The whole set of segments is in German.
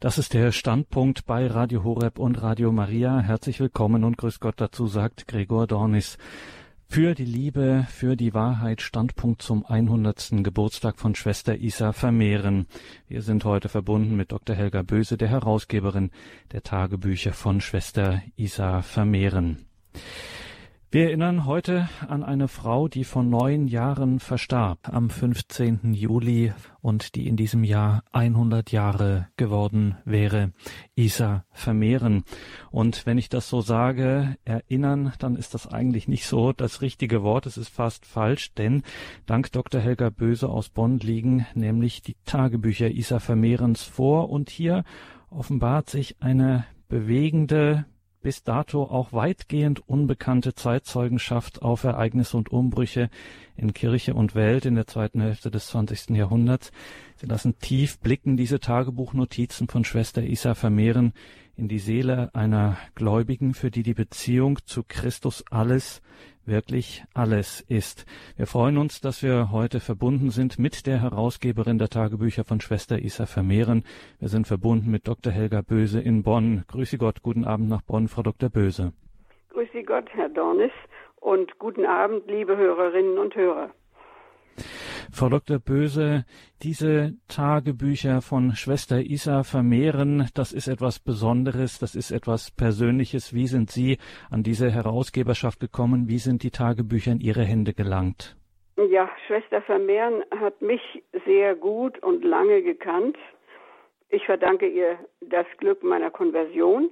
Das ist der Standpunkt bei Radio Horeb und Radio Maria. Herzlich willkommen und grüß Gott dazu, sagt Gregor Dornis. Für die Liebe, für die Wahrheit, Standpunkt zum 100. Geburtstag von Schwester Isa Vermehren. Wir sind heute verbunden mit Dr. Helga Böse, der Herausgeberin der Tagebücher von Schwester Isa Vermehren. Wir erinnern heute an eine Frau, die vor neun Jahren verstarb, am 15. Juli und die in diesem Jahr 100 Jahre geworden wäre, Isa Vermehren. Und wenn ich das so sage, erinnern, dann ist das eigentlich nicht so das richtige Wort, es ist fast falsch, denn dank Dr. Helga Böse aus Bonn liegen nämlich die Tagebücher Isa Vermehrens vor und hier offenbart sich eine bewegende, bis dato auch weitgehend unbekannte Zeitzeugenschaft auf Ereignisse und Umbrüche in Kirche und Welt in der zweiten Hälfte des 20. Jahrhunderts. Sie lassen tief blicken diese Tagebuchnotizen von Schwester Isa vermehren in die Seele einer Gläubigen, für die die Beziehung zu Christus alles wirklich alles ist. Wir freuen uns, dass wir heute verbunden sind mit der Herausgeberin der Tagebücher von Schwester Isa Vermehren. Wir sind verbunden mit Dr. Helga Böse in Bonn. Grüße Gott, guten Abend nach Bonn, Frau Dr. Böse. Grüße Gott, Herr Dornis, und guten Abend, liebe Hörerinnen und Hörer. Frau Dr. Böse, diese Tagebücher von Schwester Isa vermehren, das ist etwas Besonderes, das ist etwas Persönliches. Wie sind Sie an diese Herausgeberschaft gekommen? Wie sind die Tagebücher in Ihre Hände gelangt? Ja, Schwester Vermehren hat mich sehr gut und lange gekannt. Ich verdanke ihr das Glück meiner Konversion.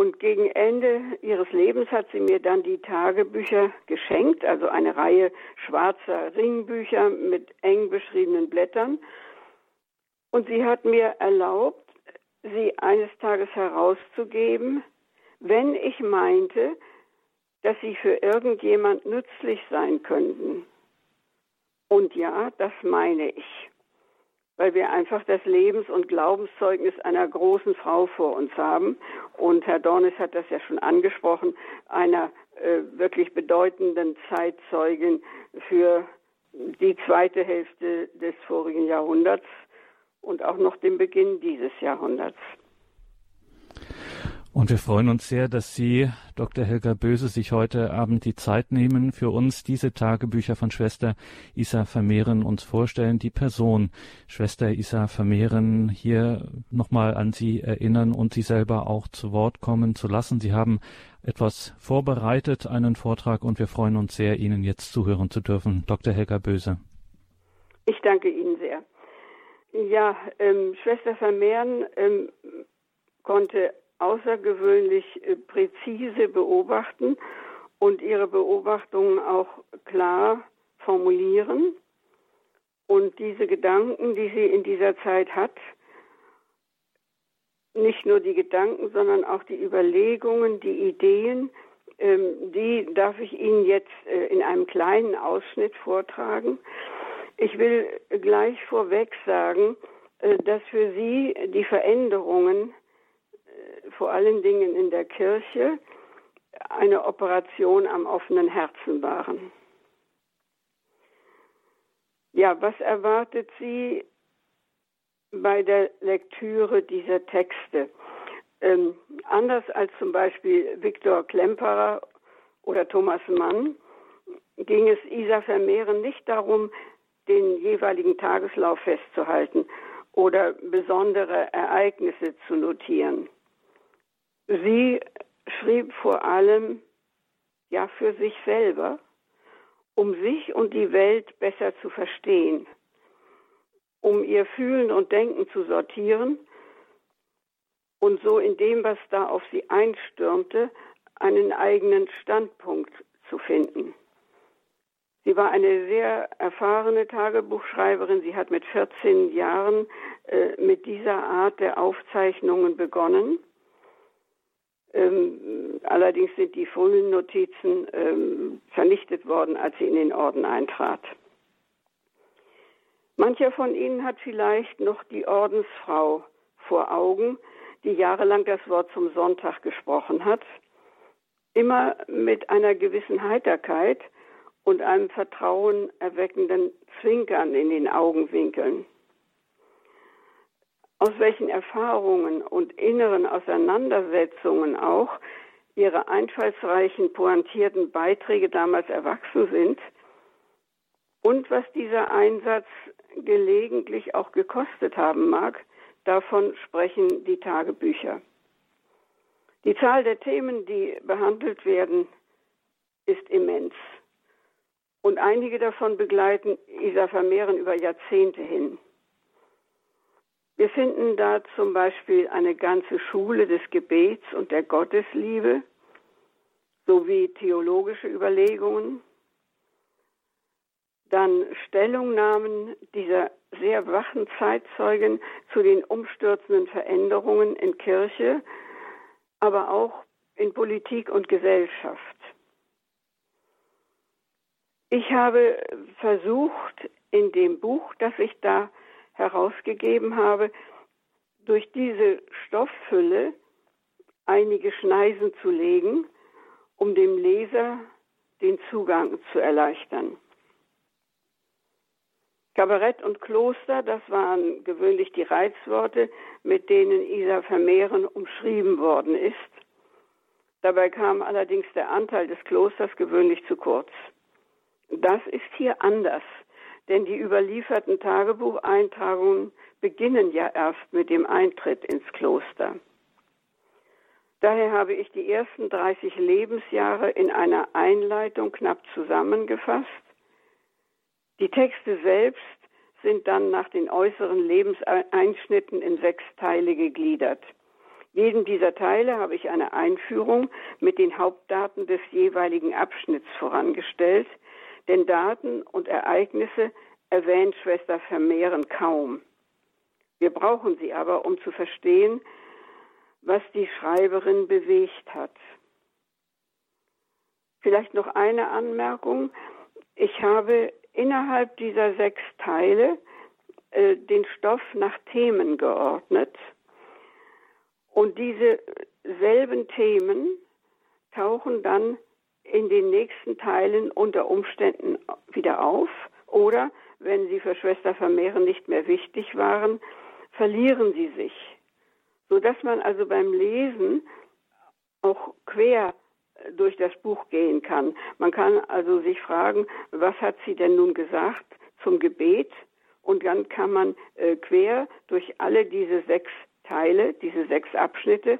Und gegen Ende ihres Lebens hat sie mir dann die Tagebücher geschenkt, also eine Reihe schwarzer Ringbücher mit eng beschriebenen Blättern. Und sie hat mir erlaubt, sie eines Tages herauszugeben, wenn ich meinte, dass sie für irgendjemand nützlich sein könnten. Und ja, das meine ich weil wir einfach das Lebens- und Glaubenszeugnis einer großen Frau vor uns haben. Und Herr Dornis hat das ja schon angesprochen, einer äh, wirklich bedeutenden Zeitzeugin für die zweite Hälfte des vorigen Jahrhunderts und auch noch den Beginn dieses Jahrhunderts. Und wir freuen uns sehr, dass Sie, Dr. Helga Böse, sich heute Abend die Zeit nehmen, für uns diese Tagebücher von Schwester Isa Vermehren uns vorstellen, die Person Schwester Isa Vermehren hier nochmal an Sie erinnern und Sie selber auch zu Wort kommen zu lassen. Sie haben etwas vorbereitet, einen Vortrag, und wir freuen uns sehr, Ihnen jetzt zuhören zu dürfen. Dr. Helga Böse. Ich danke Ihnen sehr. Ja, ähm, Schwester Vermehren ähm, konnte außergewöhnlich äh, präzise beobachten und ihre Beobachtungen auch klar formulieren. Und diese Gedanken, die sie in dieser Zeit hat, nicht nur die Gedanken, sondern auch die Überlegungen, die Ideen, ähm, die darf ich Ihnen jetzt äh, in einem kleinen Ausschnitt vortragen. Ich will gleich vorweg sagen, äh, dass für Sie die Veränderungen vor allen Dingen in der Kirche eine Operation am offenen Herzen waren. Ja, was erwartet Sie bei der Lektüre dieser Texte? Ähm, anders als zum Beispiel Viktor Klemperer oder Thomas Mann ging es Isa Vermehren nicht darum, den jeweiligen Tageslauf festzuhalten oder besondere Ereignisse zu notieren. Sie schrieb vor allem ja für sich selber, um sich und die Welt besser zu verstehen, um ihr Fühlen und Denken zu sortieren und so in dem, was da auf sie einstürmte, einen eigenen Standpunkt zu finden. Sie war eine sehr erfahrene Tagebuchschreiberin. Sie hat mit 14 Jahren äh, mit dieser Art der Aufzeichnungen begonnen ähm, allerdings sind die frühen Notizen ähm, vernichtet worden, als sie in den Orden eintrat. Mancher von Ihnen hat vielleicht noch die Ordensfrau vor Augen, die jahrelang das Wort zum Sonntag gesprochen hat, immer mit einer gewissen Heiterkeit und einem vertrauen erweckenden Zwinkern in den Augenwinkeln. Aus welchen Erfahrungen und inneren Auseinandersetzungen auch ihre einfallsreichen, pointierten Beiträge damals erwachsen sind und was dieser Einsatz gelegentlich auch gekostet haben mag, davon sprechen die Tagebücher. Die Zahl der Themen, die behandelt werden, ist immens. Und einige davon begleiten Isa Vermehren über Jahrzehnte hin. Wir finden da zum Beispiel eine ganze Schule des Gebets und der Gottesliebe sowie theologische Überlegungen, dann Stellungnahmen dieser sehr wachen Zeitzeugen zu den umstürzenden Veränderungen in Kirche, aber auch in Politik und Gesellschaft. Ich habe versucht, in dem Buch, das ich da herausgegeben habe, durch diese Stofffülle einige Schneisen zu legen, um dem Leser den Zugang zu erleichtern. Kabarett und Kloster, das waren gewöhnlich die Reizworte, mit denen Isa Vermehren umschrieben worden ist. Dabei kam allerdings der Anteil des Klosters gewöhnlich zu kurz. Das ist hier anders, denn die überlieferten Tagebucheintragungen beginnen ja erst mit dem Eintritt ins Kloster. Daher habe ich die ersten 30 Lebensjahre in einer Einleitung knapp zusammengefasst. Die Texte selbst sind dann nach den äußeren Lebenseinschnitten in sechs Teile gegliedert. Jedem dieser Teile habe ich eine Einführung mit den Hauptdaten des jeweiligen Abschnitts vorangestellt, denn Daten und Ereignisse erwähnt Schwester Vermehren kaum. Wir brauchen sie aber, um zu verstehen, was die Schreiberin bewegt hat. Vielleicht noch eine Anmerkung. Ich habe innerhalb dieser sechs Teile äh, den Stoff nach Themen geordnet. Und diese selben Themen tauchen dann in den nächsten Teilen unter Umständen wieder auf oder, wenn sie für Schwester Vermehren nicht mehr wichtig waren, verlieren sie sich, sodass man also beim Lesen auch quer durch das Buch gehen kann. Man kann also sich fragen, was hat sie denn nun gesagt zum Gebet? Und dann kann man äh, quer durch alle diese sechs Teile, diese sechs Abschnitte,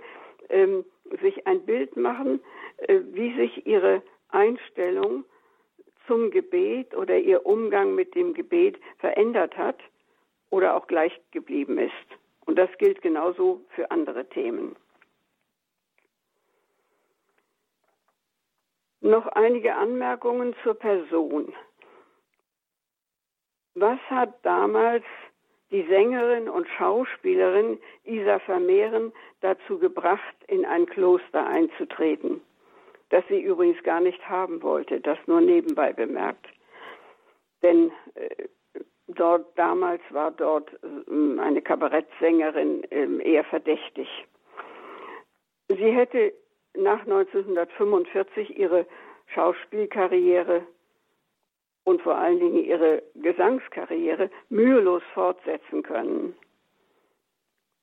ähm, sich ein Bild machen, äh, wie sich ihre Einstellung zum Gebet oder ihr Umgang mit dem Gebet verändert hat oder auch gleich geblieben ist. Und das gilt genauso für andere Themen. Noch einige Anmerkungen zur Person. Was hat damals die Sängerin und Schauspielerin Isa Vermehren dazu gebracht, in ein Kloster einzutreten? Das sie übrigens gar nicht haben wollte, das nur nebenbei bemerkt. Denn äh, dort damals war dort äh, eine Kabarettsängerin äh, eher verdächtig. Sie hätte nach 1945 ihre Schauspielkarriere und vor allen Dingen ihre Gesangskarriere mühelos fortsetzen können.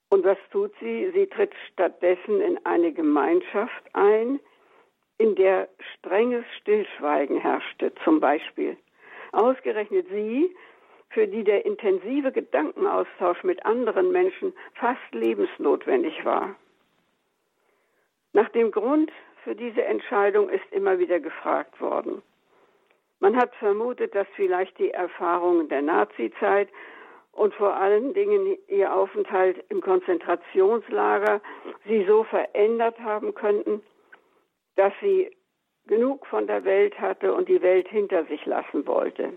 Und was tut sie? Sie tritt stattdessen in eine Gemeinschaft ein, in der strenges Stillschweigen herrschte, zum Beispiel. Ausgerechnet sie, für die der intensive Gedankenaustausch mit anderen Menschen fast lebensnotwendig war. Nach dem Grund für diese Entscheidung ist immer wieder gefragt worden. Man hat vermutet, dass vielleicht die Erfahrungen der Nazizeit und vor allen Dingen ihr Aufenthalt im Konzentrationslager sie so verändert haben könnten, dass sie genug von der Welt hatte und die Welt hinter sich lassen wollte.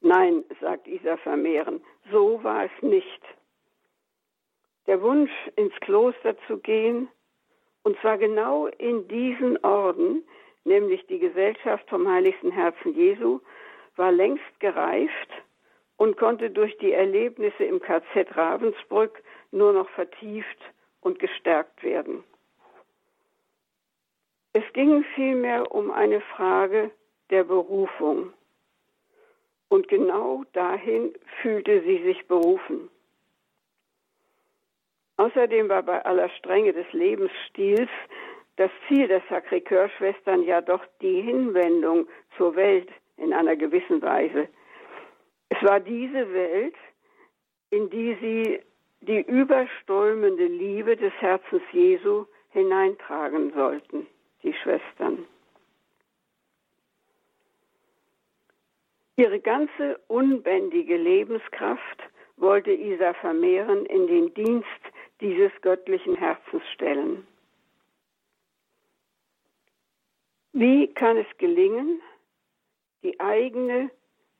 Nein, sagt Isa Vermehren, so war es nicht. Der Wunsch, ins Kloster zu gehen, und zwar genau in diesen Orden, nämlich die Gesellschaft vom Heiligsten Herzen Jesu, war längst gereift und konnte durch die Erlebnisse im KZ Ravensbrück nur noch vertieft und gestärkt werden. Es ging vielmehr um eine Frage der Berufung. Und genau dahin fühlte sie sich berufen. Außerdem war bei aller Strenge des Lebensstils das Ziel der Sacré-Cœur-Schwestern ja doch die Hinwendung zur Welt in einer gewissen Weise. Es war diese Welt, in die sie die überströmende Liebe des Herzens Jesu hineintragen sollten, die Schwestern. Ihre ganze unbändige Lebenskraft wollte Isa vermehren in den Dienst dieses göttlichen Herzens stellen. Wie kann es gelingen, die eigene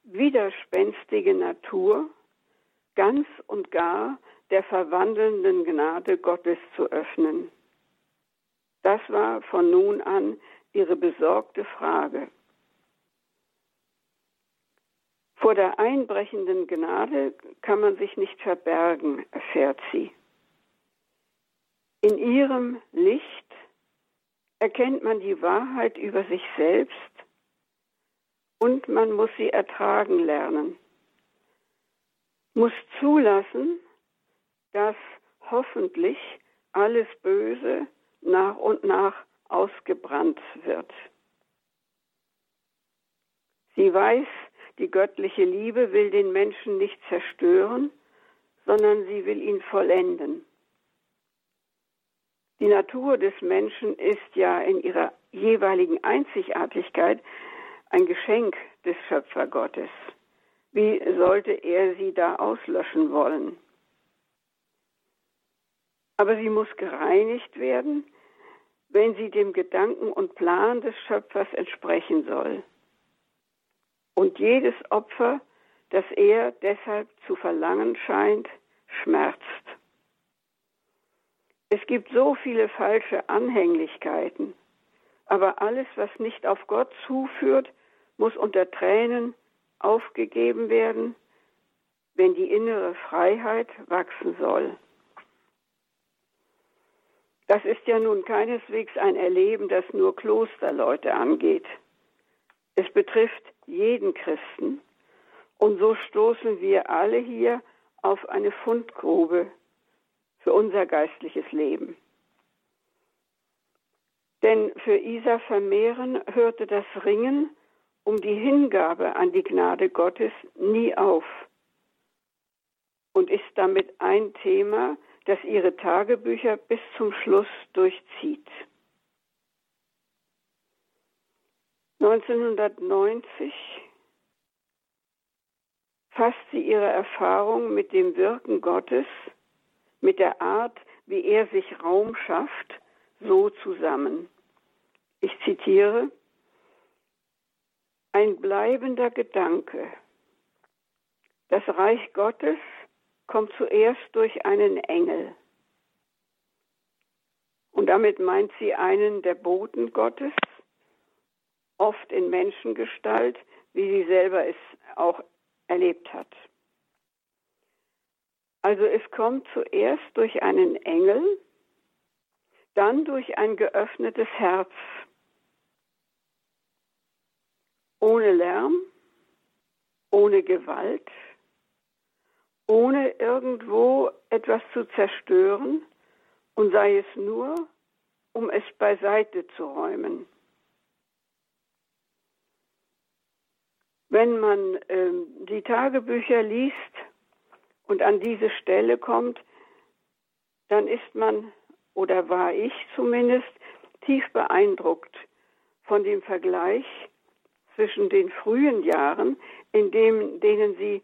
widerspenstige Natur ganz und gar der verwandelnden Gnade Gottes zu öffnen? Das war von nun an ihre besorgte Frage. Vor der einbrechenden Gnade kann man sich nicht verbergen, erfährt sie. In ihrem Licht erkennt man die Wahrheit über sich selbst und man muss sie ertragen lernen, muss zulassen, dass hoffentlich alles Böse nach und nach ausgebrannt wird. Sie weiß, die göttliche Liebe will den Menschen nicht zerstören, sondern sie will ihn vollenden. Die Natur des Menschen ist ja in ihrer jeweiligen Einzigartigkeit ein Geschenk des Schöpfergottes. Wie sollte er sie da auslöschen wollen? Aber sie muss gereinigt werden, wenn sie dem Gedanken und Plan des Schöpfers entsprechen soll und jedes Opfer, das er deshalb zu verlangen scheint, schmerzt. Es gibt so viele falsche Anhänglichkeiten, aber alles, was nicht auf Gott zuführt, muss unter Tränen aufgegeben werden, wenn die innere Freiheit wachsen soll. Das ist ja nun keineswegs ein Erleben, das nur Klosterleute angeht. Es betrifft jeden Christen. Und so stoßen wir alle hier auf eine Fundgrube für unser geistliches Leben. Denn für Isa Vermehren hörte das Ringen um die Hingabe an die Gnade Gottes nie auf und ist damit ein Thema, das ihre Tagebücher bis zum Schluss durchzieht. 1990 fasst sie ihre Erfahrung mit dem Wirken Gottes, mit der Art, wie er sich Raum schafft, so zusammen. Ich zitiere, ein bleibender Gedanke. Das Reich Gottes kommt zuerst durch einen Engel. Und damit meint sie einen der Boten Gottes, oft in Menschengestalt, wie sie selber es auch erlebt hat. Also es kommt zuerst durch einen Engel, dann durch ein geöffnetes Herz, ohne Lärm, ohne Gewalt, ohne irgendwo etwas zu zerstören und sei es nur, um es beiseite zu räumen. Wenn man äh, die Tagebücher liest und an diese Stelle kommt, dann ist man, oder war ich zumindest, tief beeindruckt von dem Vergleich zwischen den frühen Jahren, in dem, denen sie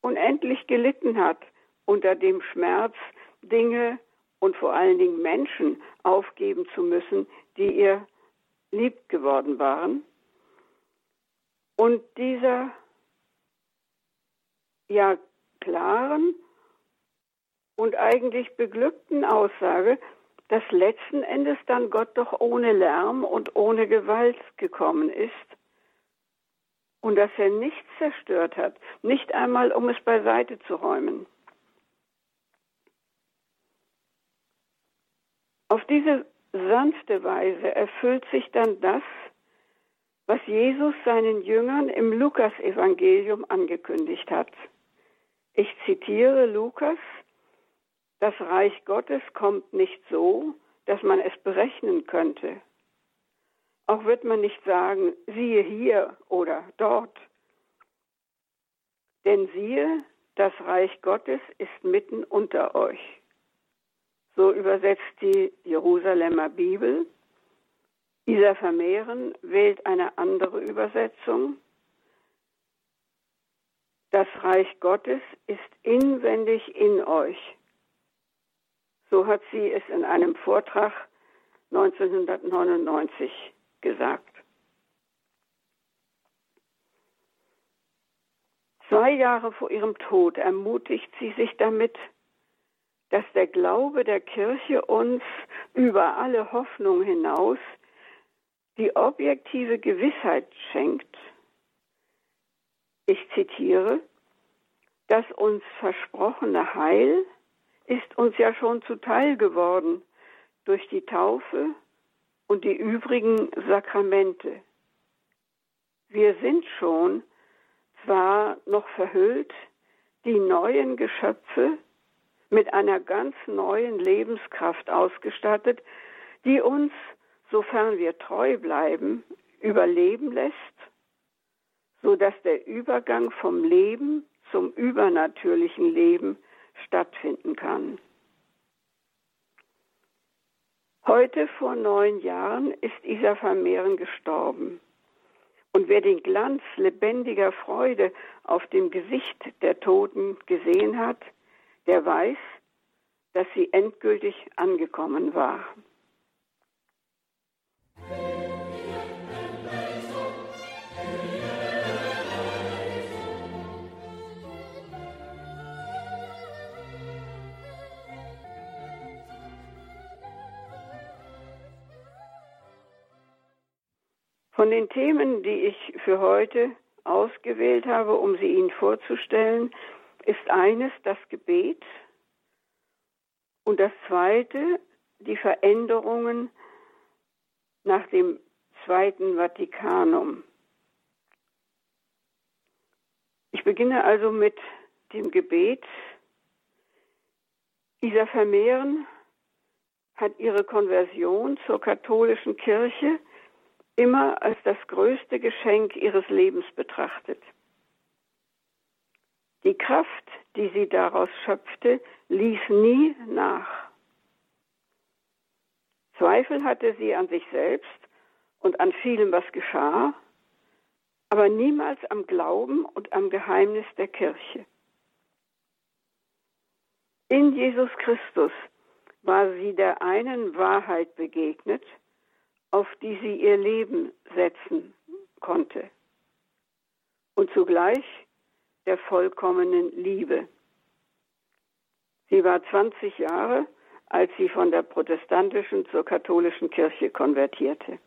unendlich gelitten hat unter dem Schmerz, Dinge und vor allen Dingen Menschen aufgeben zu müssen, die ihr lieb geworden waren. Und dieser ja klaren und eigentlich beglückten Aussage, dass letzten Endes dann Gott doch ohne Lärm und ohne Gewalt gekommen ist und dass er nichts zerstört hat, nicht einmal um es beiseite zu räumen. Auf diese sanfte Weise erfüllt sich dann das, was Jesus seinen Jüngern im Lukasevangelium angekündigt hat. Ich zitiere Lukas Das Reich Gottes kommt nicht so, dass man es berechnen könnte. Auch wird man nicht sagen, siehe hier oder dort. Denn siehe, das Reich Gottes ist mitten unter euch. So übersetzt die Jerusalemer Bibel. Isa Vermehren wählt eine andere Übersetzung. Das Reich Gottes ist inwendig in euch. So hat sie es in einem Vortrag 1999 gesagt. Zwei Jahre vor ihrem Tod ermutigt sie sich damit, dass der Glaube der Kirche uns über alle Hoffnung hinaus die objektive Gewissheit schenkt, ich zitiere, das uns versprochene Heil ist uns ja schon zuteil geworden durch die Taufe und die übrigen Sakramente. Wir sind schon zwar noch verhüllt, die neuen Geschöpfe mit einer ganz neuen Lebenskraft ausgestattet, die uns, sofern wir treu bleiben, überleben lässt, so dass der Übergang vom Leben zum übernatürlichen Leben stattfinden kann. Heute vor neun Jahren ist Isa Vermehren gestorben. Und wer den Glanz lebendiger Freude auf dem Gesicht der Toten gesehen hat, der weiß, dass sie endgültig angekommen war. Von den Themen, die ich für heute ausgewählt habe, um sie Ihnen vorzustellen, ist eines das Gebet und das zweite die Veränderungen nach dem Zweiten Vatikanum. Ich beginne also mit dem Gebet. Isa Vermehren hat ihre Konversion zur katholischen Kirche immer als das größte Geschenk ihres Lebens betrachtet. Die Kraft, die sie daraus schöpfte, ließ nie nach. Zweifel hatte sie an sich selbst und an vielem, was geschah, aber niemals am Glauben und am Geheimnis der Kirche. In Jesus Christus war sie der einen Wahrheit begegnet, auf die sie ihr Leben setzen konnte und zugleich der vollkommenen Liebe. Sie war 20 Jahre, als sie von der protestantischen zur katholischen Kirche konvertierte.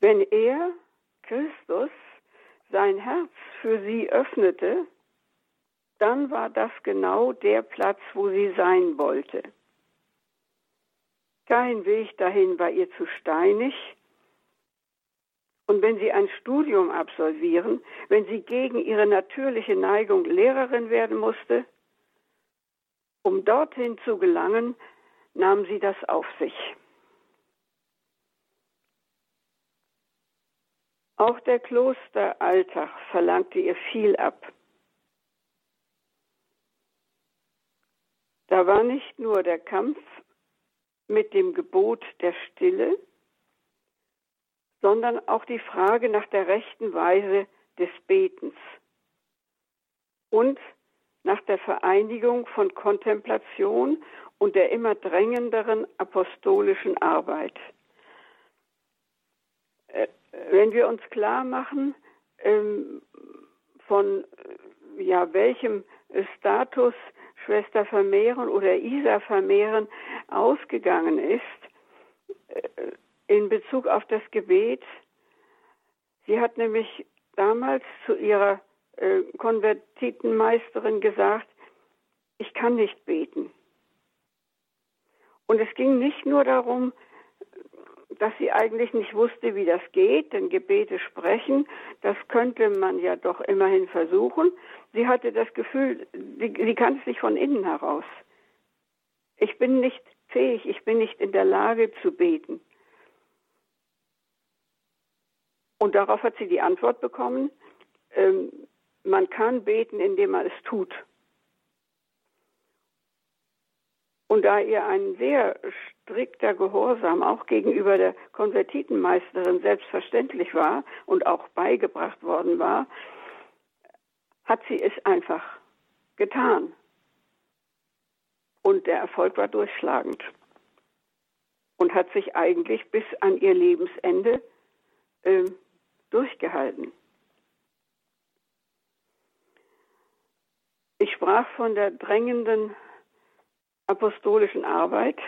Wenn er, Christus, sein Herz für sie öffnete, dann war das genau der Platz, wo sie sein wollte. Kein Weg dahin war ihr zu steinig. Und wenn sie ein Studium absolvieren, wenn sie gegen ihre natürliche Neigung Lehrerin werden musste, um dorthin zu gelangen, nahm sie das auf sich. Auch der Klosteralltag verlangte ihr viel ab. Da war nicht nur der Kampf mit dem Gebot der Stille, sondern auch die Frage nach der rechten Weise des Betens und nach der Vereinigung von Kontemplation und der immer drängenderen apostolischen Arbeit. Äh, wenn wir uns klar machen, ähm, von ja, welchem Status Schwester Vermehren oder Isa Vermehren ausgegangen ist äh, in Bezug auf das Gebet. Sie hat nämlich damals zu ihrer äh, Konvertitenmeisterin gesagt, ich kann nicht beten. Und es ging nicht nur darum, dass sie eigentlich nicht wusste, wie das geht, denn Gebete sprechen, das könnte man ja doch immerhin versuchen. Sie hatte das Gefühl, sie, sie kann es nicht von innen heraus. Ich bin nicht fähig, ich bin nicht in der Lage zu beten. Und darauf hat sie die Antwort bekommen, ähm, man kann beten, indem man es tut. Und da ihr ein sehr strikter Gehorsam auch gegenüber der Konvertitenmeisterin selbstverständlich war und auch beigebracht worden war, hat sie es einfach getan. Und der Erfolg war durchschlagend und hat sich eigentlich bis an ihr Lebensende äh, durchgehalten. Ich sprach von der drängenden apostolischen Arbeit.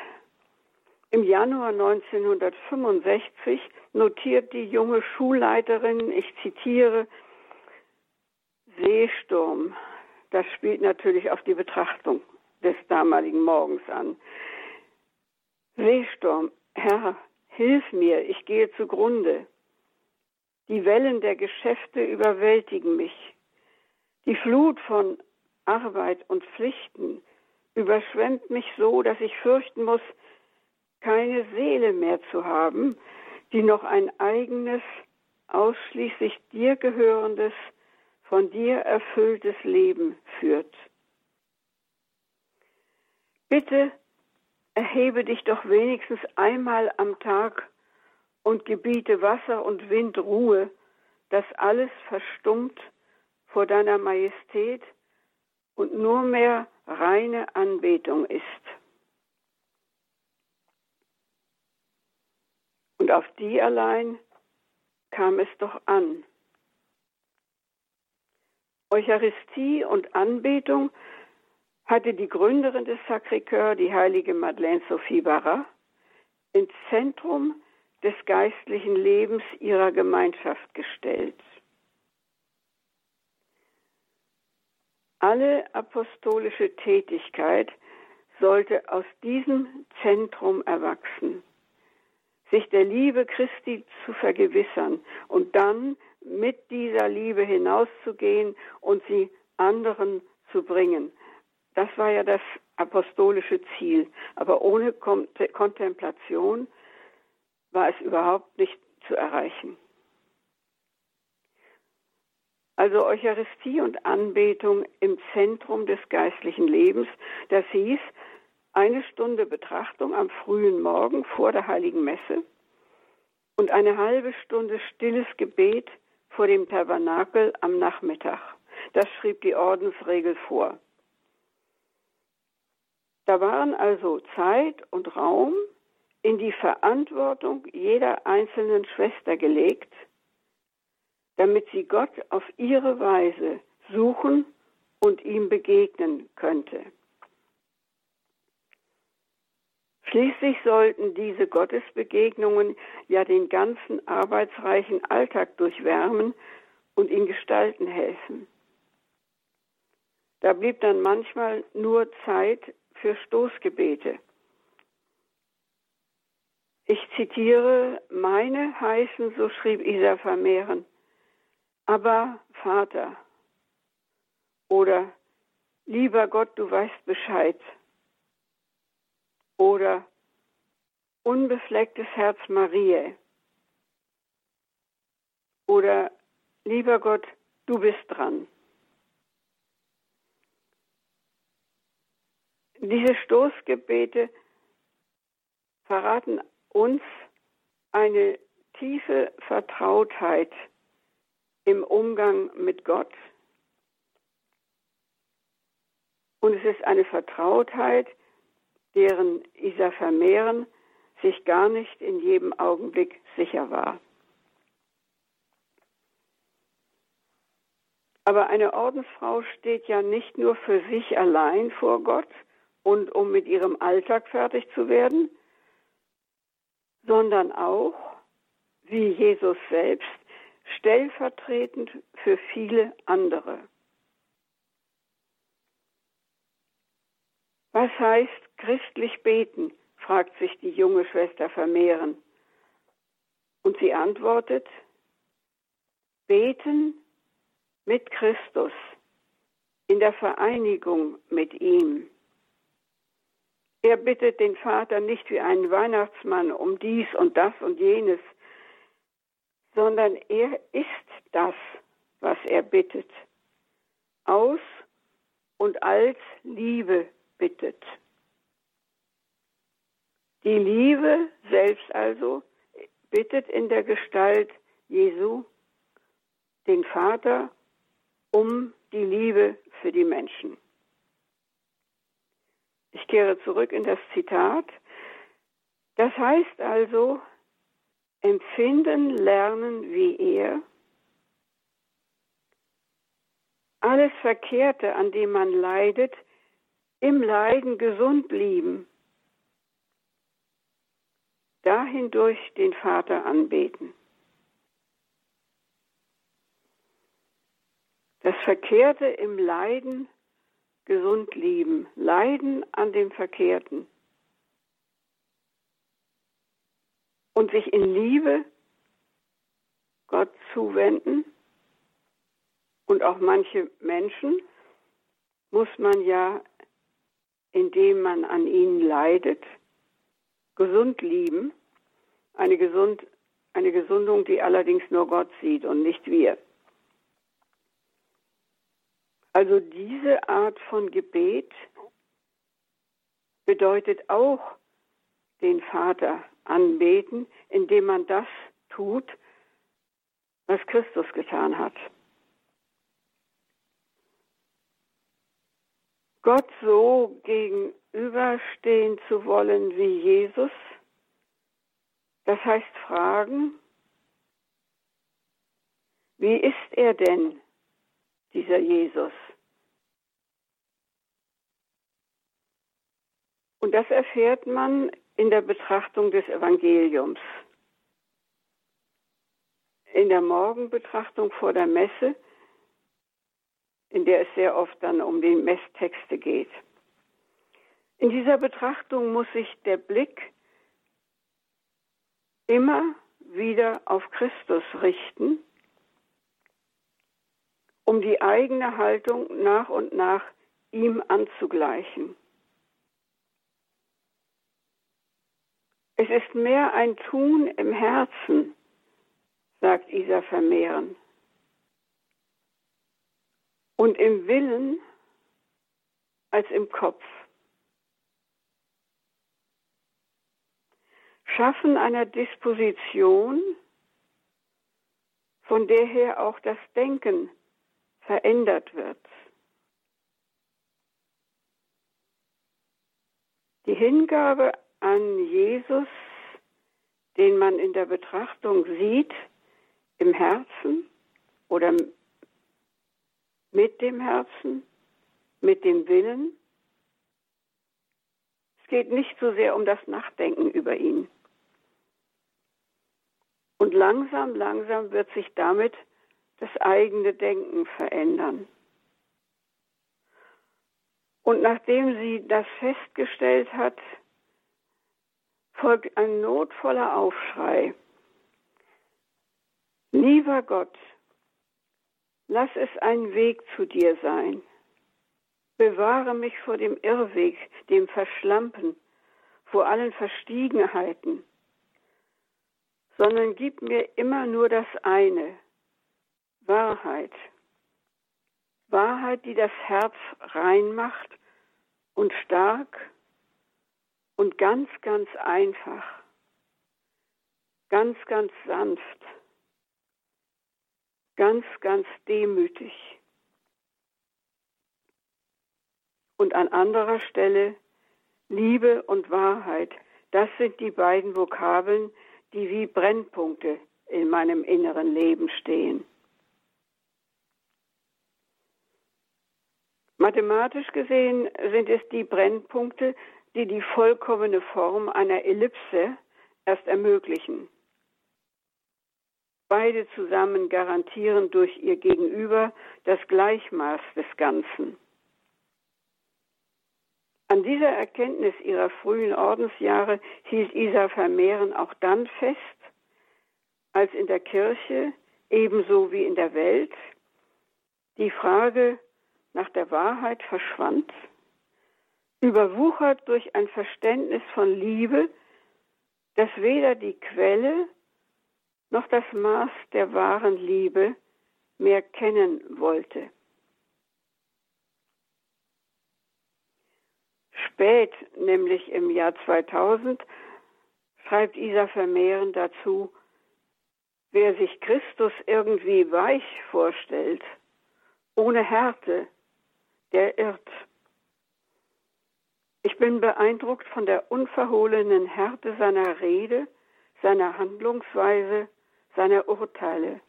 Im Januar 1965 notiert die junge Schulleiterin, ich zitiere, Seesturm. Das spielt natürlich auf die Betrachtung des damaligen Morgens an. Seesturm, Herr, hilf mir, ich gehe zugrunde. Die Wellen der Geschäfte überwältigen mich. Die Flut von Arbeit und Pflichten überschwemmt mich so, dass ich fürchten muss, keine Seele mehr zu haben, die noch ein eigenes, ausschließlich dir gehörendes, von dir erfülltes Leben führt. Bitte erhebe dich doch wenigstens einmal am Tag und gebiete Wasser und Wind Ruhe, dass alles verstummt vor deiner Majestät und nur mehr reine Anbetung ist. Und auf die allein kam es doch an. Eucharistie und Anbetung hatte die Gründerin des Sacré-Cœur, die heilige Madeleine Sophie Barra, ins Zentrum des geistlichen Lebens ihrer Gemeinschaft gestellt. Alle apostolische Tätigkeit sollte aus diesem Zentrum erwachsen, sich der Liebe Christi zu vergewissern und dann mit dieser Liebe hinauszugehen und sie anderen zu bringen. Das war ja das apostolische Ziel. Aber ohne Kontemplation war es überhaupt nicht zu erreichen. Also Eucharistie und Anbetung im Zentrum des geistlichen Lebens. Das hieß eine Stunde Betrachtung am frühen Morgen vor der heiligen Messe und eine halbe Stunde stilles Gebet vor dem Tabernakel am Nachmittag. Das schrieb die Ordensregel vor. Da waren also Zeit und Raum in die Verantwortung jeder einzelnen Schwester gelegt – damit sie Gott auf ihre Weise suchen und ihm begegnen könnte. Schließlich sollten diese Gottesbegegnungen ja den ganzen arbeitsreichen Alltag durchwärmen und ihn gestalten helfen. Da blieb dann manchmal nur Zeit für Stoßgebete. Ich zitiere, meine heißen, so schrieb Isa Vermehren, aber Vater oder lieber Gott, du weißt Bescheid oder unbeflecktes Herz Marie oder lieber Gott, du bist dran. Diese Stoßgebete verraten uns eine tiefe Vertrautheit im Umgang mit Gott. Und es ist eine Vertrautheit, deren Isa Vermehren sich gar nicht in jedem Augenblick sicher war. Aber eine Ordensfrau steht ja nicht nur für sich allein vor Gott und um mit ihrem Alltag fertig zu werden, sondern auch, wie Jesus selbst, stellvertretend für viele andere. Was heißt christlich beten? fragt sich die junge Schwester Vermehren. Und sie antwortet, beten mit Christus in der Vereinigung mit ihm. Er bittet den Vater nicht wie einen Weihnachtsmann um dies und das und jenes, sondern er ist das, was er bittet, aus und als Liebe bittet. Die Liebe selbst also bittet in der Gestalt Jesu den Vater um die Liebe für die Menschen. Ich kehre zurück in das Zitat. Das heißt also, empfinden, lernen wie er, alles Verkehrte, an dem man leidet, im Leiden gesund lieben, dahin durch den Vater anbeten. Das Verkehrte im Leiden gesund lieben, leiden an dem Verkehrten und sich in Liebe Gott zuwenden. Und auch manche Menschen muss man ja, indem man an ihnen leidet, gesund lieben. Eine, gesund, eine Gesundung, die allerdings nur Gott sieht und nicht wir. Also diese Art von Gebet bedeutet auch den Vater anbeten, indem man das tut, was Christus getan hat. Gott so gegenüberstehen zu wollen wie Jesus, das heißt fragen, wie ist er denn, dieser Jesus? Und das erfährt man in der Betrachtung des Evangeliums. In der Morgenbetrachtung vor der Messe, in der es sehr oft dann um die Messtexte geht. In dieser Betrachtung muss sich der Blick immer wieder auf Christus richten, um die eigene Haltung nach und nach ihm anzugleichen. Es ist mehr ein Tun im Herzen, sagt Isa Vermehren. Und im Willen als im Kopf. Schaffen einer Disposition, von der her auch das Denken verändert wird. Die Hingabe an Jesus, den man in der Betrachtung sieht, im Herzen oder mit dem Herzen, mit dem Willen. Es geht nicht so sehr um das Nachdenken über ihn. Und langsam, langsam wird sich damit das eigene Denken verändern. Und nachdem sie das festgestellt hat, folgt ein notvoller Aufschrei. Lieber Gott, lass es ein Weg zu dir sein. Bewahre mich vor dem Irrweg, dem Verschlampen, vor allen Verstiegenheiten, sondern gib mir immer nur das eine, Wahrheit. Wahrheit, die das Herz rein macht und stark und ganz, ganz einfach, ganz, ganz sanft, ganz, ganz demütig. Und an anderer Stelle Liebe und Wahrheit, das sind die beiden Vokabeln, die wie Brennpunkte in meinem inneren Leben stehen. Mathematisch gesehen sind es die Brennpunkte, die die vollkommene Form einer Ellipse erst ermöglichen. Beide zusammen garantieren durch ihr Gegenüber das Gleichmaß des Ganzen. An dieser Erkenntnis ihrer frühen Ordensjahre hielt Isa Vermehren auch dann fest, als in der Kirche ebenso wie in der Welt die Frage nach der Wahrheit verschwand, überwuchert durch ein Verständnis von Liebe, das weder die Quelle noch das Maß der wahren Liebe mehr kennen wollte. Spät, nämlich im Jahr 2000, schreibt Isa Vermehren dazu, wer sich Christus irgendwie weich vorstellt, ohne Härte, der irrt. Ich bin beeindruckt von der unverhohlenen Härte seiner Rede, seiner Handlungsweise, seiner Urteile,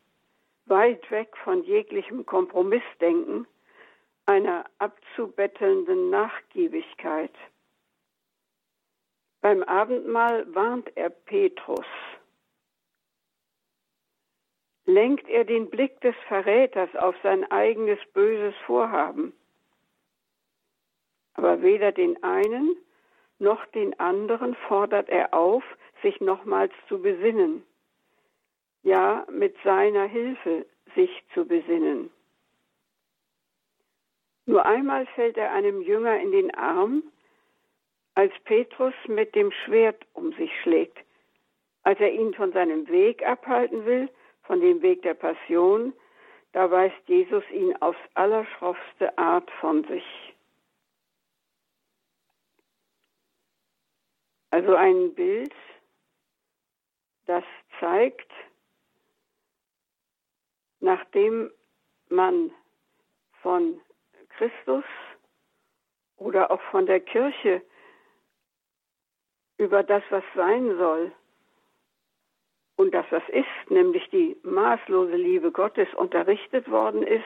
weit weg von jeglichem Kompromissdenken, einer abzubettelnden Nachgiebigkeit. Beim Abendmahl warnt er Petrus. Lenkt er den Blick des Verräters auf sein eigenes böses Vorhaben. Aber weder den einen noch den anderen fordert er auf, sich nochmals zu besinnen. Ja, mit seiner Hilfe sich zu besinnen. Nur einmal fällt er einem Jünger in den Arm, als Petrus mit dem Schwert um sich schlägt, als er ihn von seinem Weg abhalten will, von dem Weg der Passion, da weist Jesus ihn aufs allerschroffste Art von sich. Also ein Bild, das zeigt, nachdem man von Christus oder auch von der Kirche über das, was sein soll und das, was ist, nämlich die maßlose Liebe Gottes unterrichtet worden ist,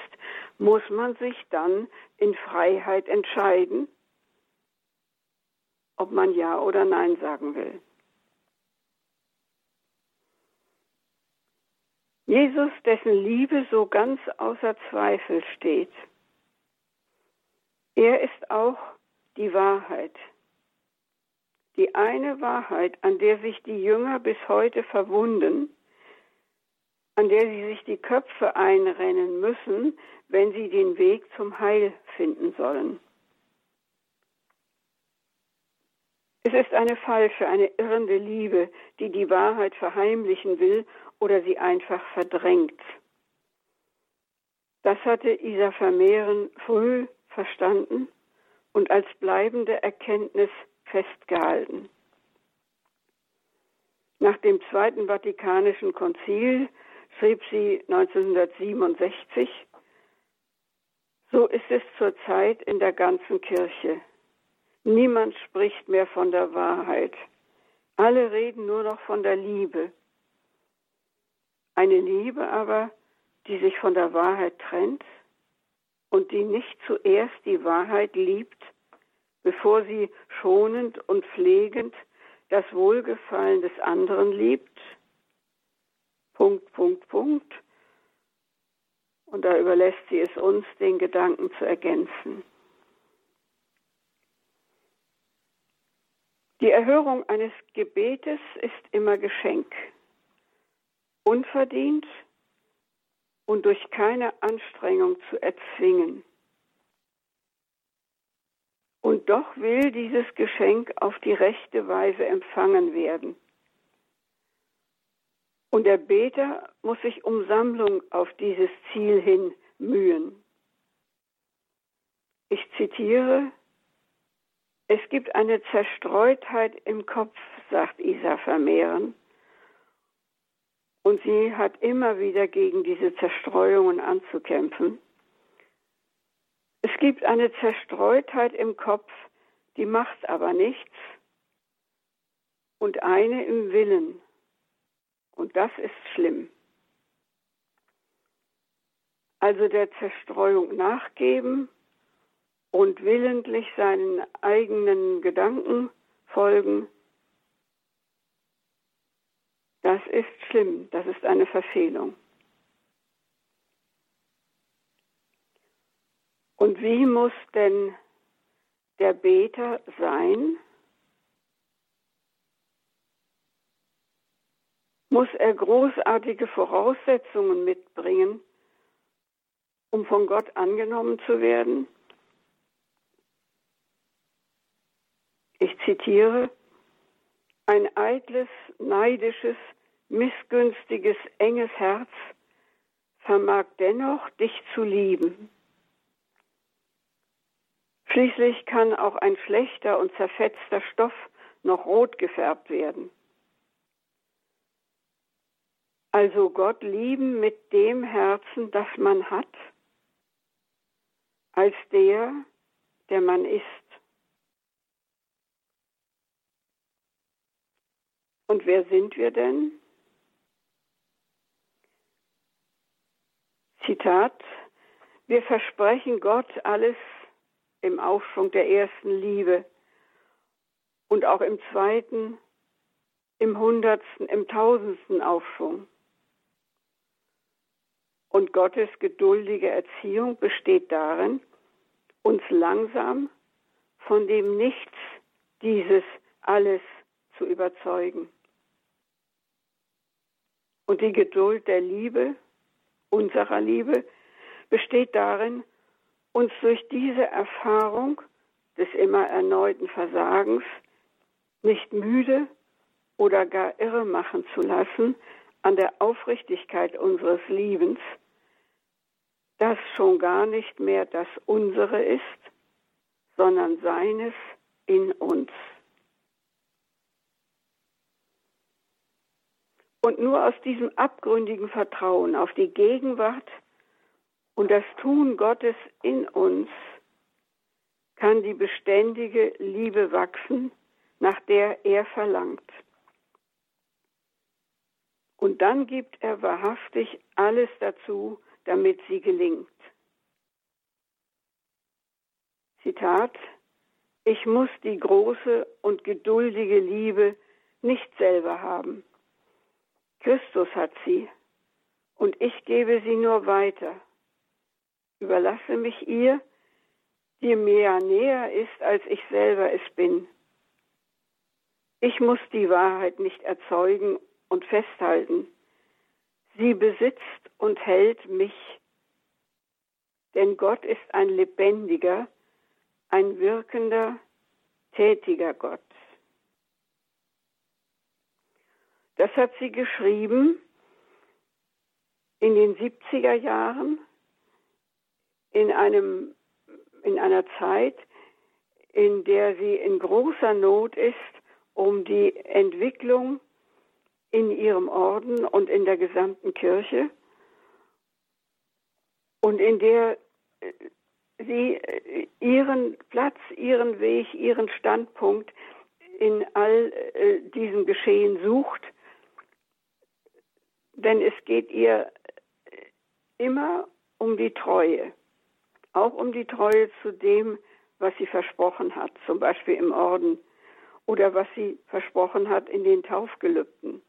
muss man sich dann in Freiheit entscheiden, ob man Ja oder Nein sagen will. Jesus, dessen Liebe so ganz außer Zweifel steht, er ist auch die Wahrheit. Die eine Wahrheit, an der sich die Jünger bis heute verwunden, an der sie sich die Köpfe einrennen müssen, wenn sie den Weg zum Heil finden sollen. Es ist eine falsche, eine irrende Liebe, die die Wahrheit verheimlichen will oder sie einfach verdrängt. Das hatte Isa Vermehren früh verstanden und als bleibende Erkenntnis festgehalten. Nach dem Zweiten Vatikanischen Konzil schrieb sie 1967, so ist es zurzeit in der ganzen Kirche. Niemand spricht mehr von der Wahrheit. Alle reden nur noch von der Liebe. Eine Liebe aber, die sich von der Wahrheit trennt und die nicht zuerst die Wahrheit liebt, bevor sie schonend und pflegend das Wohlgefallen des anderen liebt. Punkt, Punkt, Punkt. Und da überlässt sie es uns, den Gedanken zu ergänzen. Die Erhörung eines Gebetes ist immer Geschenk, unverdient und durch keine Anstrengung zu erzwingen. Und doch will dieses Geschenk auf die rechte Weise empfangen werden. Und der Beter muss sich um Sammlung auf dieses Ziel hin mühen. Ich zitiere, es gibt eine Zerstreutheit im Kopf, sagt Isa Vermehren, und sie hat immer wieder gegen diese Zerstreuungen anzukämpfen. Es gibt eine Zerstreutheit im Kopf, die macht aber nichts, und eine im Willen. Und das ist schlimm. Also der Zerstreuung nachgeben und willentlich seinen eigenen Gedanken folgen, das ist schlimm, das ist eine Verfehlung. Und wie muss denn der Beter sein? muss er großartige Voraussetzungen mitbringen, um von Gott angenommen zu werden? Ich zitiere, ein eitles, neidisches, missgünstiges, enges Herz vermag dennoch, dich zu lieben. Schließlich kann auch ein schlechter und zerfetzter Stoff noch rot gefärbt werden. Also Gott lieben mit dem Herzen, das man hat, als der, der man ist. Und wer sind wir denn? Zitat, wir versprechen Gott alles im Aufschwung der ersten Liebe und auch im zweiten, im hundertsten, im tausendsten Aufschwung. Und Gottes geduldige Erziehung besteht darin, uns langsam von dem Nichts dieses alles zu überzeugen. Und die Geduld der Liebe, unserer Liebe, besteht darin, uns durch diese Erfahrung des immer erneuten Versagens nicht müde oder gar irre machen zu lassen an der Aufrichtigkeit unseres Liebens, das schon gar nicht mehr das unsere ist, sondern seines in uns. Und nur aus diesem abgründigen Vertrauen auf die Gegenwart und das Tun Gottes in uns kann die beständige Liebe wachsen, nach der er verlangt. Und dann gibt er wahrhaftig alles dazu, damit sie gelingt. Zitat, ich muss die große und geduldige Liebe nicht selber haben. Christus hat sie und ich gebe sie nur weiter. Überlasse mich ihr, die mir näher ist, als ich selber es bin. Ich muss die Wahrheit nicht erzeugen und festhalten. Sie besitzt und hält mich. Denn Gott ist ein lebendiger, ein wirkender, tätiger Gott. Das hat sie geschrieben in den 70er Jahren in, einem, in einer Zeit, in der sie in großer Not ist um die Entwicklung in ihrem Orden und in der gesamten Kirche. Und in der äh, sie äh, ihren Platz, ihren Weg, ihren Standpunkt in all äh, diesem Geschehen sucht denn es geht ihr immer um die Treue, auch um die Treue zu dem, was sie versprochen hat, zum Beispiel im Orden oder was sie versprochen hat in den Taufgelübden.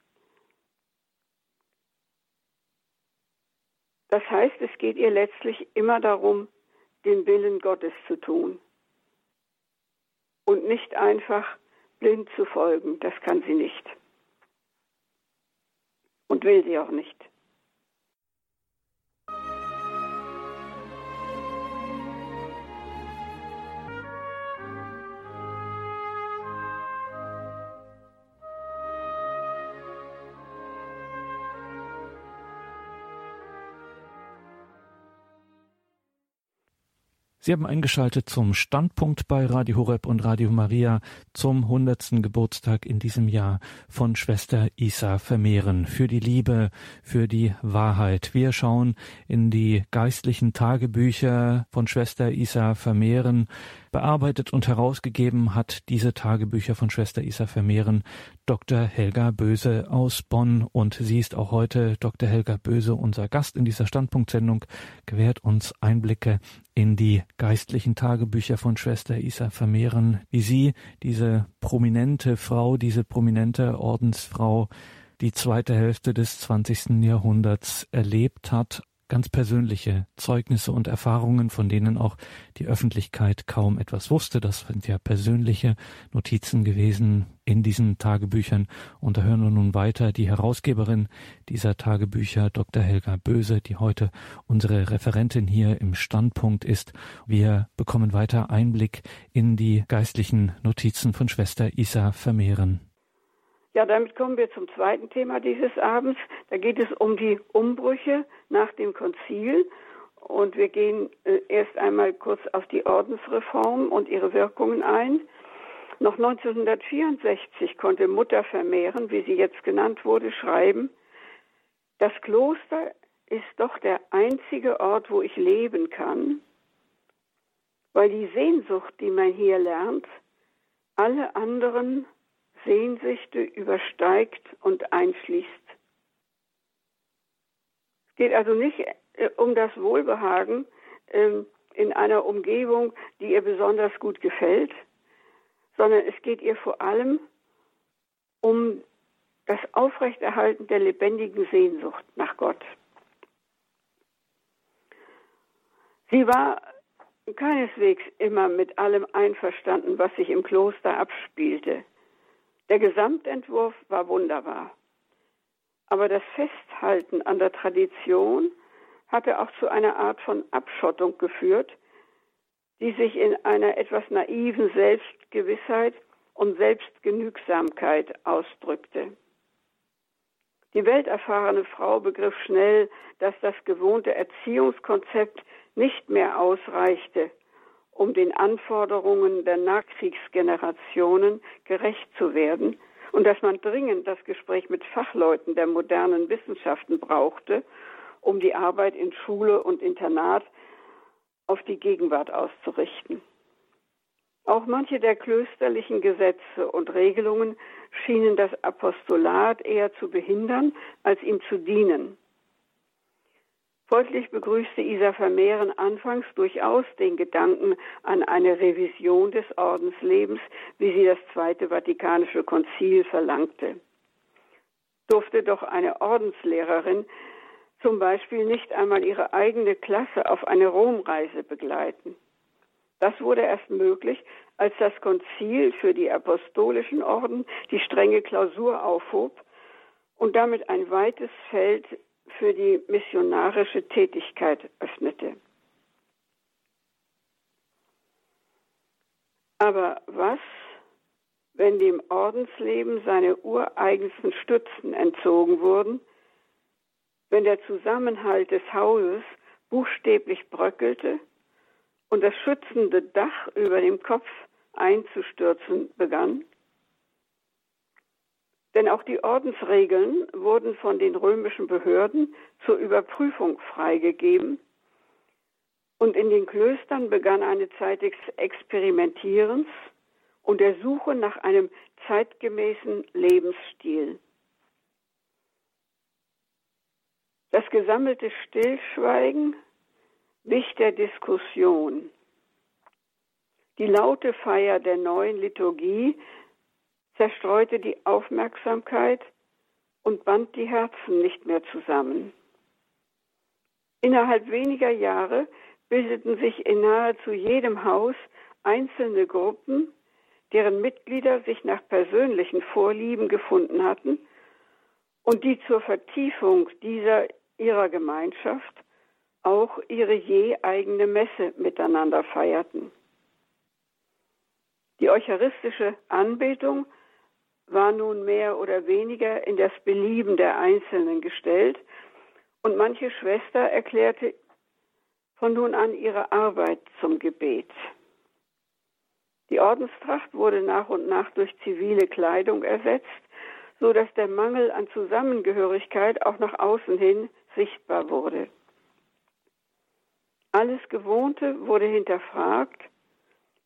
Das heißt, es geht ihr letztlich immer darum, den Willen Gottes zu tun und nicht einfach blind zu folgen. Das kann sie nicht und will sie auch nicht. Sie haben eingeschaltet zum Standpunkt bei Radio Horeb und Radio Maria zum 100. Geburtstag in diesem Jahr von Schwester Isa Vermehren für die Liebe, für die Wahrheit. Wir schauen in die geistlichen Tagebücher von Schwester Isa Vermehren, Bearbeitet und herausgegeben hat diese Tagebücher von Schwester Isa Vermehren Dr. Helga Böse aus Bonn und sie ist auch heute Dr. Helga Böse unser Gast in dieser Standpunktsendung, gewährt uns Einblicke in die geistlichen Tagebücher von Schwester Isa Vermehren, wie sie, diese prominente Frau, diese prominente Ordensfrau, die zweite Hälfte des 20. Jahrhunderts erlebt hat ganz persönliche Zeugnisse und Erfahrungen, von denen auch die Öffentlichkeit kaum etwas wusste. Das sind ja persönliche Notizen gewesen in diesen Tagebüchern. Und da hören wir nun weiter die Herausgeberin dieser Tagebücher, Dr. Helga Böse, die heute unsere Referentin hier im Standpunkt ist. Wir bekommen weiter Einblick in die geistlichen Notizen von Schwester Isa Vermehren. Ja, damit kommen wir zum zweiten Thema dieses Abends. Da geht es um die Umbrüche nach dem Konzil. Und wir gehen äh, erst einmal kurz auf die Ordensreform und ihre Wirkungen ein. Noch 1964 konnte Mutter Vermehren, wie sie jetzt genannt wurde, schreiben, das Kloster ist doch der einzige Ort, wo ich leben kann, weil die Sehnsucht, die man hier lernt, alle anderen Sehnsüchte übersteigt und einschließt. Es geht also nicht äh, um das Wohlbehagen äh, in einer Umgebung, die ihr besonders gut gefällt, sondern es geht ihr vor allem um das Aufrechterhalten der lebendigen Sehnsucht nach Gott. Sie war keineswegs immer mit allem einverstanden, was sich im Kloster abspielte. Der Gesamtentwurf war wunderbar. Aber das Festhalten an der Tradition hatte auch zu einer Art von Abschottung geführt, die sich in einer etwas naiven Selbstgewissheit und Selbstgenügsamkeit ausdrückte. Die welterfahrene Frau begriff schnell, dass das gewohnte Erziehungskonzept nicht mehr ausreichte, um den Anforderungen der Nachkriegsgenerationen gerecht zu werden und dass man dringend das Gespräch mit Fachleuten der modernen Wissenschaften brauchte, um die Arbeit in Schule und Internat auf die Gegenwart auszurichten. Auch manche der klösterlichen Gesetze und Regelungen schienen das Apostolat eher zu behindern, als ihm zu dienen. Folglich begrüßte Isa Vermehren anfangs durchaus den Gedanken an eine Revision des Ordenslebens, wie sie das Zweite Vatikanische Konzil verlangte. Durfte doch eine Ordenslehrerin zum Beispiel nicht einmal ihre eigene Klasse auf eine Romreise begleiten. Das wurde erst möglich, als das Konzil für die apostolischen Orden die strenge Klausur aufhob und damit ein weites Feld für die missionarische Tätigkeit öffnete. Aber was, wenn dem Ordensleben seine ureigensten Stützen entzogen wurden, wenn der Zusammenhalt des Hauses buchstäblich bröckelte und das schützende Dach über dem Kopf einzustürzen begann? Denn auch die Ordensregeln wurden von den römischen Behörden zur Überprüfung freigegeben. Und in den Klöstern begann eine Zeit des Experimentierens und der Suche nach einem zeitgemäßen Lebensstil. Das gesammelte Stillschweigen wich der Diskussion. Die laute Feier der neuen Liturgie zerstreute die Aufmerksamkeit und band die Herzen nicht mehr zusammen. Innerhalb weniger Jahre bildeten sich in nahezu jedem Haus einzelne Gruppen, deren Mitglieder sich nach persönlichen Vorlieben gefunden hatten und die zur Vertiefung dieser ihrer Gemeinschaft auch ihre je eigene Messe miteinander feierten. Die eucharistische Anbetung war nun mehr oder weniger in das Belieben der Einzelnen gestellt und manche Schwester erklärte von nun an ihre Arbeit zum Gebet. Die Ordenstracht wurde nach und nach durch zivile Kleidung ersetzt, so dass der Mangel an Zusammengehörigkeit auch nach außen hin sichtbar wurde. Alles Gewohnte wurde hinterfragt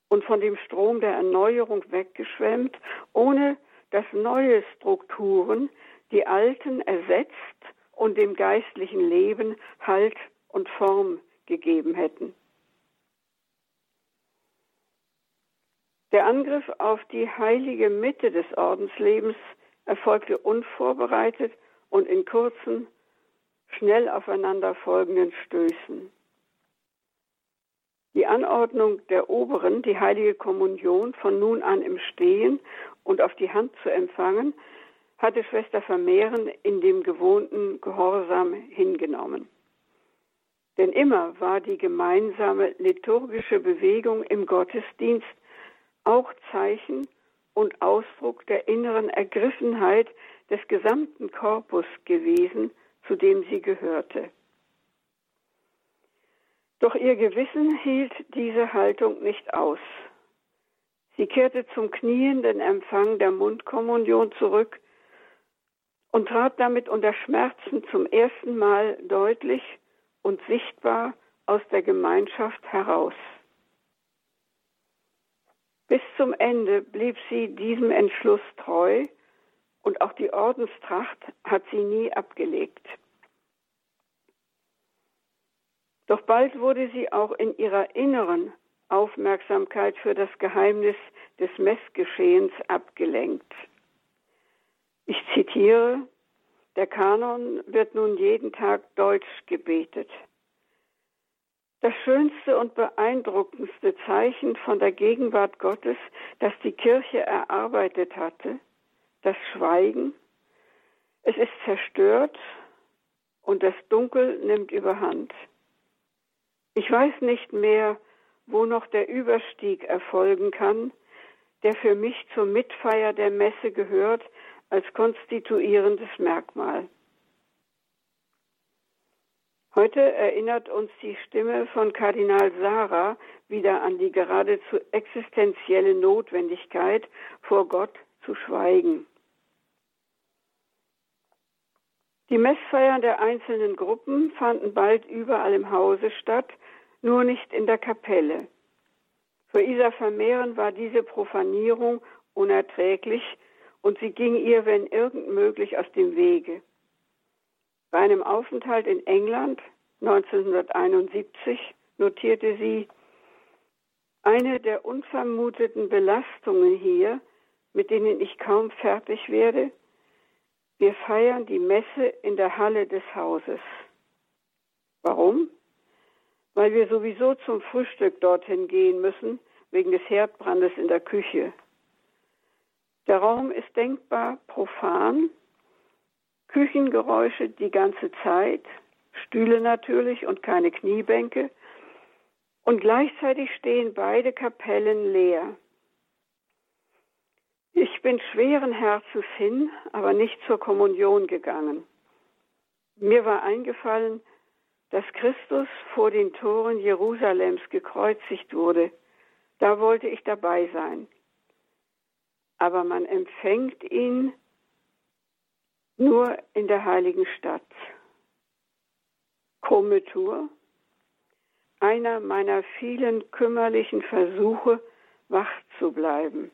und von dem Strom der Erneuerung weggeschwemmt, ohne dass neue Strukturen die alten ersetzt und dem geistlichen Leben Halt und Form gegeben hätten. Der Angriff auf die heilige Mitte des Ordenslebens erfolgte unvorbereitet und in kurzen, schnell aufeinander folgenden Stößen. Die Anordnung der Oberen, die heilige Kommunion von nun an im Stehen und auf die Hand zu empfangen, hatte Schwester Vermehren in dem gewohnten Gehorsam hingenommen. Denn immer war die gemeinsame liturgische Bewegung im Gottesdienst auch Zeichen und Ausdruck der inneren Ergriffenheit des gesamten Korpus gewesen, zu dem sie gehörte. Doch ihr Gewissen hielt diese Haltung nicht aus. Sie kehrte zum knienden Empfang der Mundkommunion zurück und trat damit unter Schmerzen zum ersten Mal deutlich und sichtbar aus der Gemeinschaft heraus. Bis zum Ende blieb sie diesem Entschluss treu und auch die Ordenstracht hat sie nie abgelegt. Doch bald wurde sie auch in ihrer inneren Aufmerksamkeit für das Geheimnis des Messgeschehens abgelenkt. Ich zitiere, der Kanon wird nun jeden Tag deutsch gebetet. Das schönste und beeindruckendste Zeichen von der Gegenwart Gottes, das die Kirche erarbeitet hatte, das Schweigen. Es ist zerstört und das Dunkel nimmt überhand. Ich weiß nicht mehr, wo noch der Überstieg erfolgen kann, der für mich zur Mitfeier der Messe gehört als konstituierendes Merkmal. Heute erinnert uns die Stimme von Kardinal Sarah wieder an die geradezu existenzielle Notwendigkeit, vor Gott zu schweigen. Die Messfeiern der einzelnen Gruppen fanden bald überall im Hause statt, nur nicht in der Kapelle. Für Isa Vermehren war diese Profanierung unerträglich und sie ging ihr, wenn irgend möglich, aus dem Wege. Bei einem Aufenthalt in England 1971 notierte sie, eine der unvermuteten Belastungen hier, mit denen ich kaum fertig werde, wir feiern die Messe in der Halle des Hauses. Warum? Weil wir sowieso zum Frühstück dorthin gehen müssen, wegen des Herdbrandes in der Küche. Der Raum ist denkbar profan, Küchengeräusche die ganze Zeit, Stühle natürlich und keine Kniebänke, und gleichzeitig stehen beide Kapellen leer. Ich bin schweren Herzens hin, aber nicht zur Kommunion gegangen. Mir war eingefallen, dass Christus vor den Toren Jerusalems gekreuzigt wurde. Da wollte ich dabei sein. Aber man empfängt ihn nur in der heiligen Stadt. Kometur, einer meiner vielen kümmerlichen Versuche, wach zu bleiben.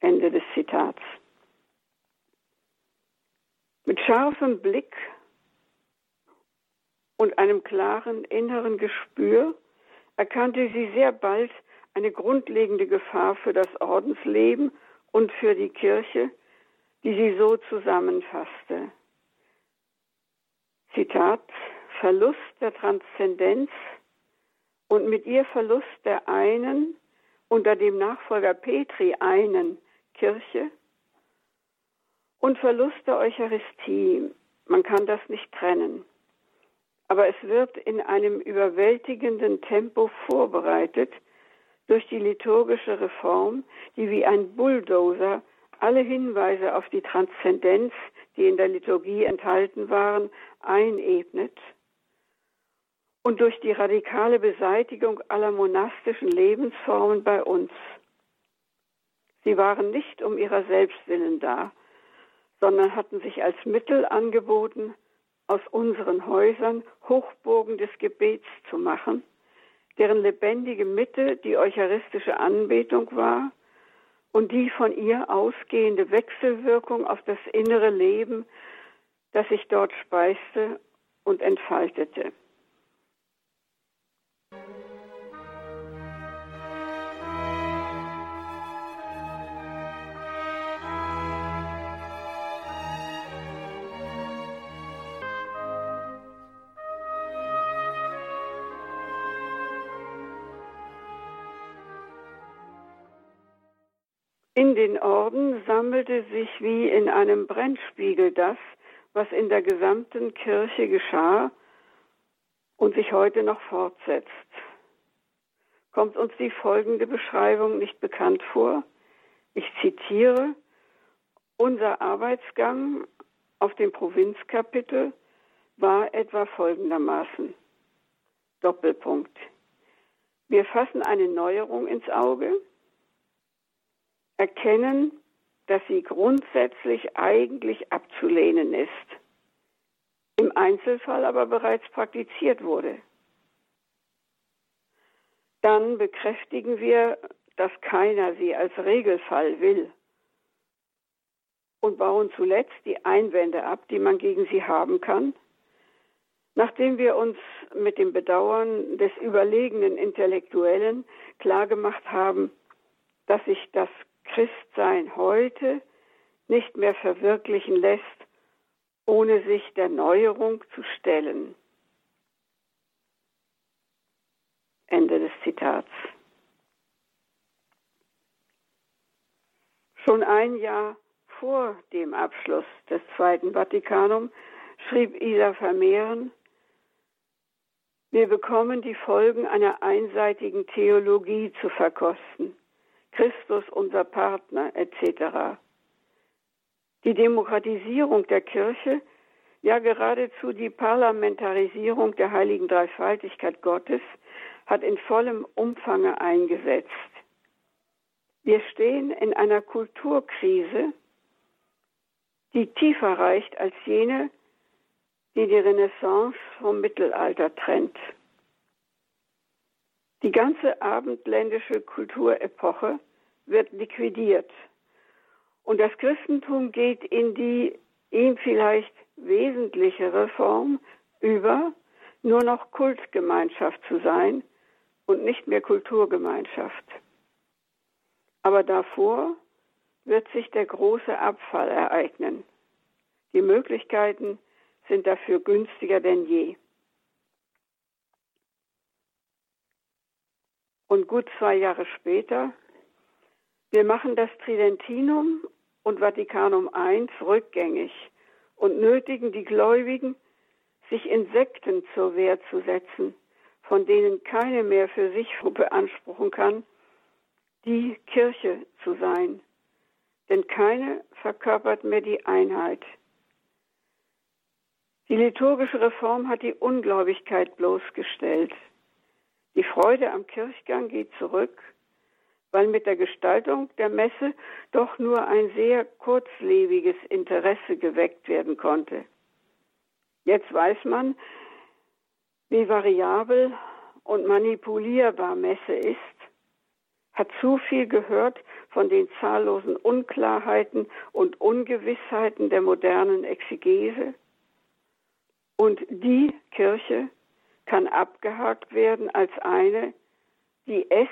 Ende des Zitats. Mit scharfem Blick und einem klaren inneren Gespür erkannte sie sehr bald eine grundlegende Gefahr für das Ordensleben und für die Kirche, die sie so zusammenfasste. Zitat, Verlust der Transzendenz und mit ihr Verlust der einen unter dem Nachfolger Petri einen Kirche und Verlust der Eucharistie. Man kann das nicht trennen. Aber es wird in einem überwältigenden Tempo vorbereitet durch die liturgische Reform, die wie ein Bulldozer alle Hinweise auf die Transzendenz, die in der Liturgie enthalten waren, einebnet und durch die radikale Beseitigung aller monastischen Lebensformen bei uns. Sie waren nicht um ihrer selbst willen da, sondern hatten sich als Mittel angeboten, aus unseren Häusern Hochburgen des Gebets zu machen, deren lebendige Mitte die eucharistische Anbetung war und die von ihr ausgehende Wechselwirkung auf das innere Leben, das sich dort speiste und entfaltete. In den Orden sammelte sich wie in einem Brennspiegel das, was in der gesamten Kirche geschah und sich heute noch fortsetzt. Kommt uns die folgende Beschreibung nicht bekannt vor? Ich zitiere, unser Arbeitsgang auf dem Provinzkapitel war etwa folgendermaßen. Doppelpunkt. Wir fassen eine Neuerung ins Auge, erkennen, dass sie grundsätzlich eigentlich abzulehnen ist, im Einzelfall aber bereits praktiziert wurde. Dann bekräftigen wir, dass keiner sie als Regelfall will und bauen zuletzt die Einwände ab, die man gegen sie haben kann. Nachdem wir uns mit dem Bedauern des überlegenen Intellektuellen klargemacht haben, dass sich das Christsein heute nicht mehr verwirklichen lässt, ohne sich der Neuerung zu stellen. Ende des Zitats. Schon ein Jahr vor dem Abschluss des Zweiten Vatikanum schrieb Isa Vermehren, wir bekommen die Folgen einer einseitigen Theologie zu verkosten. Christus unser Partner etc. Die Demokratisierung der Kirche, ja geradezu die Parlamentarisierung der heiligen Dreifaltigkeit Gottes hat in vollem Umfange eingesetzt. Wir stehen in einer Kulturkrise, die tiefer reicht als jene, die die Renaissance vom Mittelalter trennt. Die ganze abendländische Kulturepoche wird liquidiert und das Christentum geht in die ihm vielleicht wesentlichere Form über, nur noch Kultgemeinschaft zu sein und nicht mehr Kulturgemeinschaft. Aber davor wird sich der große Abfall ereignen. Die Möglichkeiten sind dafür günstiger denn je. Und gut zwei Jahre später, wir machen das Tridentinum und Vatikanum I rückgängig und nötigen die Gläubigen, sich in Sekten zur Wehr zu setzen, von denen keine mehr für sich beanspruchen kann, die Kirche zu sein. Denn keine verkörpert mehr die Einheit. Die liturgische Reform hat die Ungläubigkeit bloßgestellt. Die Freude am Kirchgang geht zurück, weil mit der Gestaltung der Messe doch nur ein sehr kurzlebiges Interesse geweckt werden konnte. Jetzt weiß man, wie variabel und manipulierbar Messe ist, hat zu viel gehört von den zahllosen Unklarheiten und Ungewissheiten der modernen Exegese und die Kirche kann abgehakt werden als eine, die es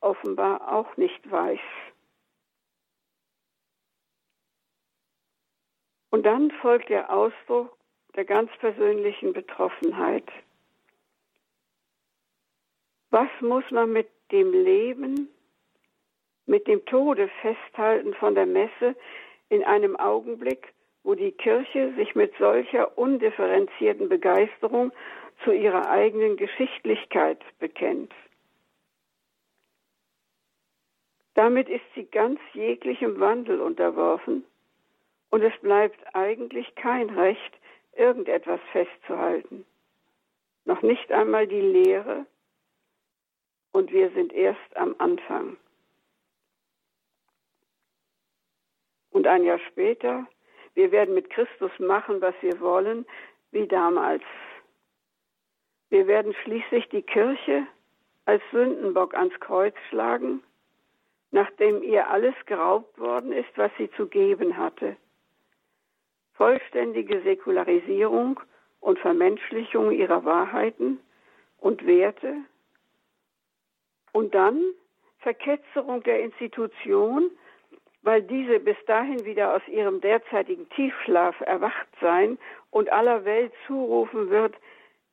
offenbar auch nicht weiß. Und dann folgt der Ausdruck der ganz persönlichen Betroffenheit. Was muss man mit dem Leben, mit dem Tode festhalten von der Messe in einem Augenblick, wo die Kirche sich mit solcher undifferenzierten Begeisterung zu ihrer eigenen Geschichtlichkeit bekennt. Damit ist sie ganz jeglichem Wandel unterworfen und es bleibt eigentlich kein Recht, irgendetwas festzuhalten. Noch nicht einmal die Lehre und wir sind erst am Anfang. Und ein Jahr später wir werden mit Christus machen, was wir wollen, wie damals. Wir werden schließlich die Kirche als Sündenbock ans Kreuz schlagen, nachdem ihr alles geraubt worden ist, was sie zu geben hatte. Vollständige Säkularisierung und Vermenschlichung ihrer Wahrheiten und Werte und dann Verketzerung der Institution weil diese bis dahin wieder aus ihrem derzeitigen Tiefschlaf erwacht sein und aller Welt zurufen wird,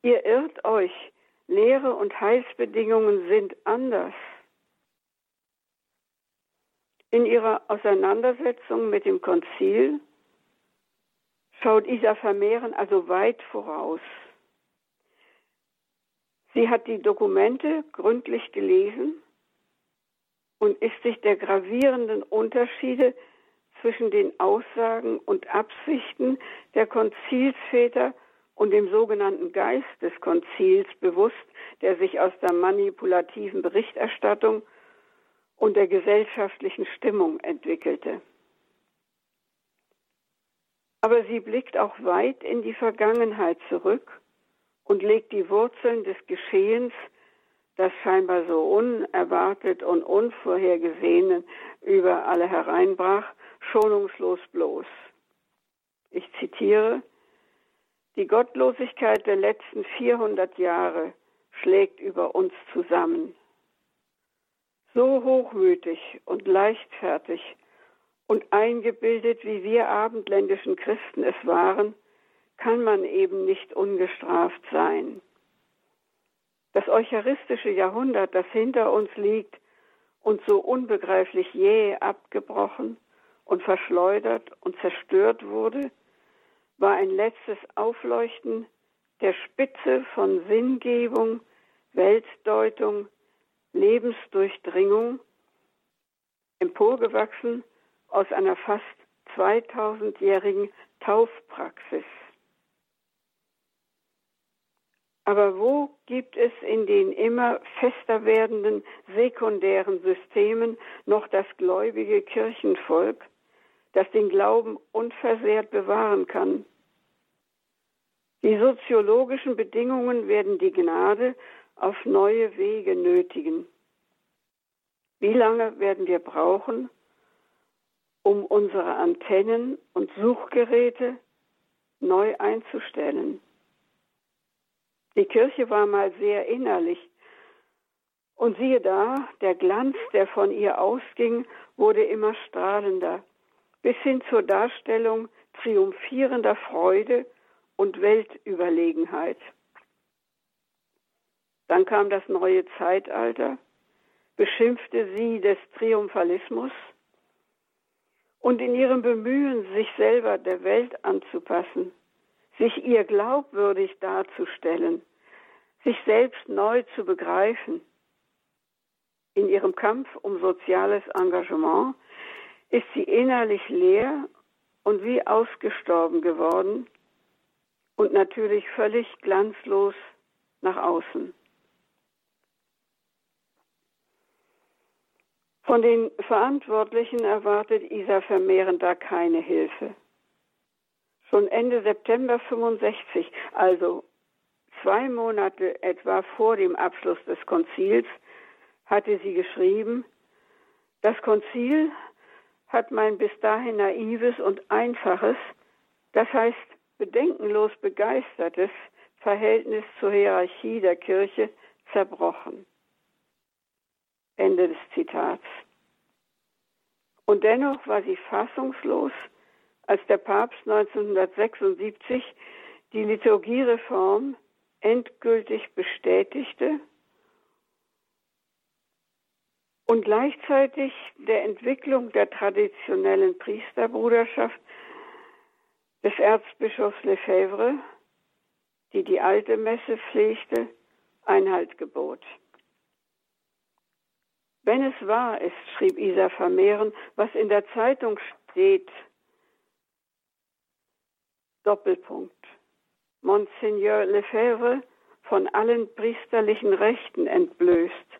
ihr irrt euch, Lehre und Heilsbedingungen sind anders. In ihrer Auseinandersetzung mit dem Konzil schaut Isa Vermehren also weit voraus. Sie hat die Dokumente gründlich gelesen und ist sich der gravierenden Unterschiede zwischen den Aussagen und Absichten der Konzilsväter und dem sogenannten Geist des Konzils bewusst, der sich aus der manipulativen Berichterstattung und der gesellschaftlichen Stimmung entwickelte. Aber sie blickt auch weit in die Vergangenheit zurück und legt die Wurzeln des Geschehens, das scheinbar so unerwartet und unvorhergesehen über alle hereinbrach, schonungslos bloß. Ich zitiere, die Gottlosigkeit der letzten 400 Jahre schlägt über uns zusammen. So hochmütig und leichtfertig und eingebildet, wie wir abendländischen Christen es waren, kann man eben nicht ungestraft sein. Das eucharistische Jahrhundert, das hinter uns liegt und so unbegreiflich jäh abgebrochen und verschleudert und zerstört wurde, war ein letztes Aufleuchten der Spitze von Sinngebung, Weltdeutung, Lebensdurchdringung, emporgewachsen aus einer fast 2000-jährigen Taufpraxis. Aber wo gibt es in den immer fester werdenden sekundären Systemen noch das gläubige Kirchenvolk, das den Glauben unversehrt bewahren kann? Die soziologischen Bedingungen werden die Gnade auf neue Wege nötigen. Wie lange werden wir brauchen, um unsere Antennen und Suchgeräte neu einzustellen? Die Kirche war mal sehr innerlich. Und siehe da, der Glanz, der von ihr ausging, wurde immer strahlender, bis hin zur Darstellung triumphierender Freude und Weltüberlegenheit. Dann kam das neue Zeitalter, beschimpfte sie des Triumphalismus und in ihrem Bemühen, sich selber der Welt anzupassen, sich ihr glaubwürdig darzustellen, sich selbst neu zu begreifen, in ihrem Kampf um soziales Engagement ist sie innerlich leer und wie ausgestorben geworden und natürlich völlig glanzlos nach außen. Von den Verantwortlichen erwartet Isa Vermehren da keine Hilfe. Schon Ende September 65, also zwei Monate etwa vor dem Abschluss des Konzils, hatte sie geschrieben, das Konzil hat mein bis dahin naives und einfaches, das heißt bedenkenlos begeistertes Verhältnis zur Hierarchie der Kirche zerbrochen. Ende des Zitats. Und dennoch war sie fassungslos, als der Papst 1976 die Liturgiereform endgültig bestätigte und gleichzeitig der Entwicklung der traditionellen Priesterbruderschaft des Erzbischofs Lefebvre, die die alte Messe pflegte, Einhalt gebot. Wenn es wahr ist, schrieb Isa Vermehren, was in der Zeitung steht, Doppelpunkt. Monseigneur Lefebvre von allen priesterlichen Rechten entblößt.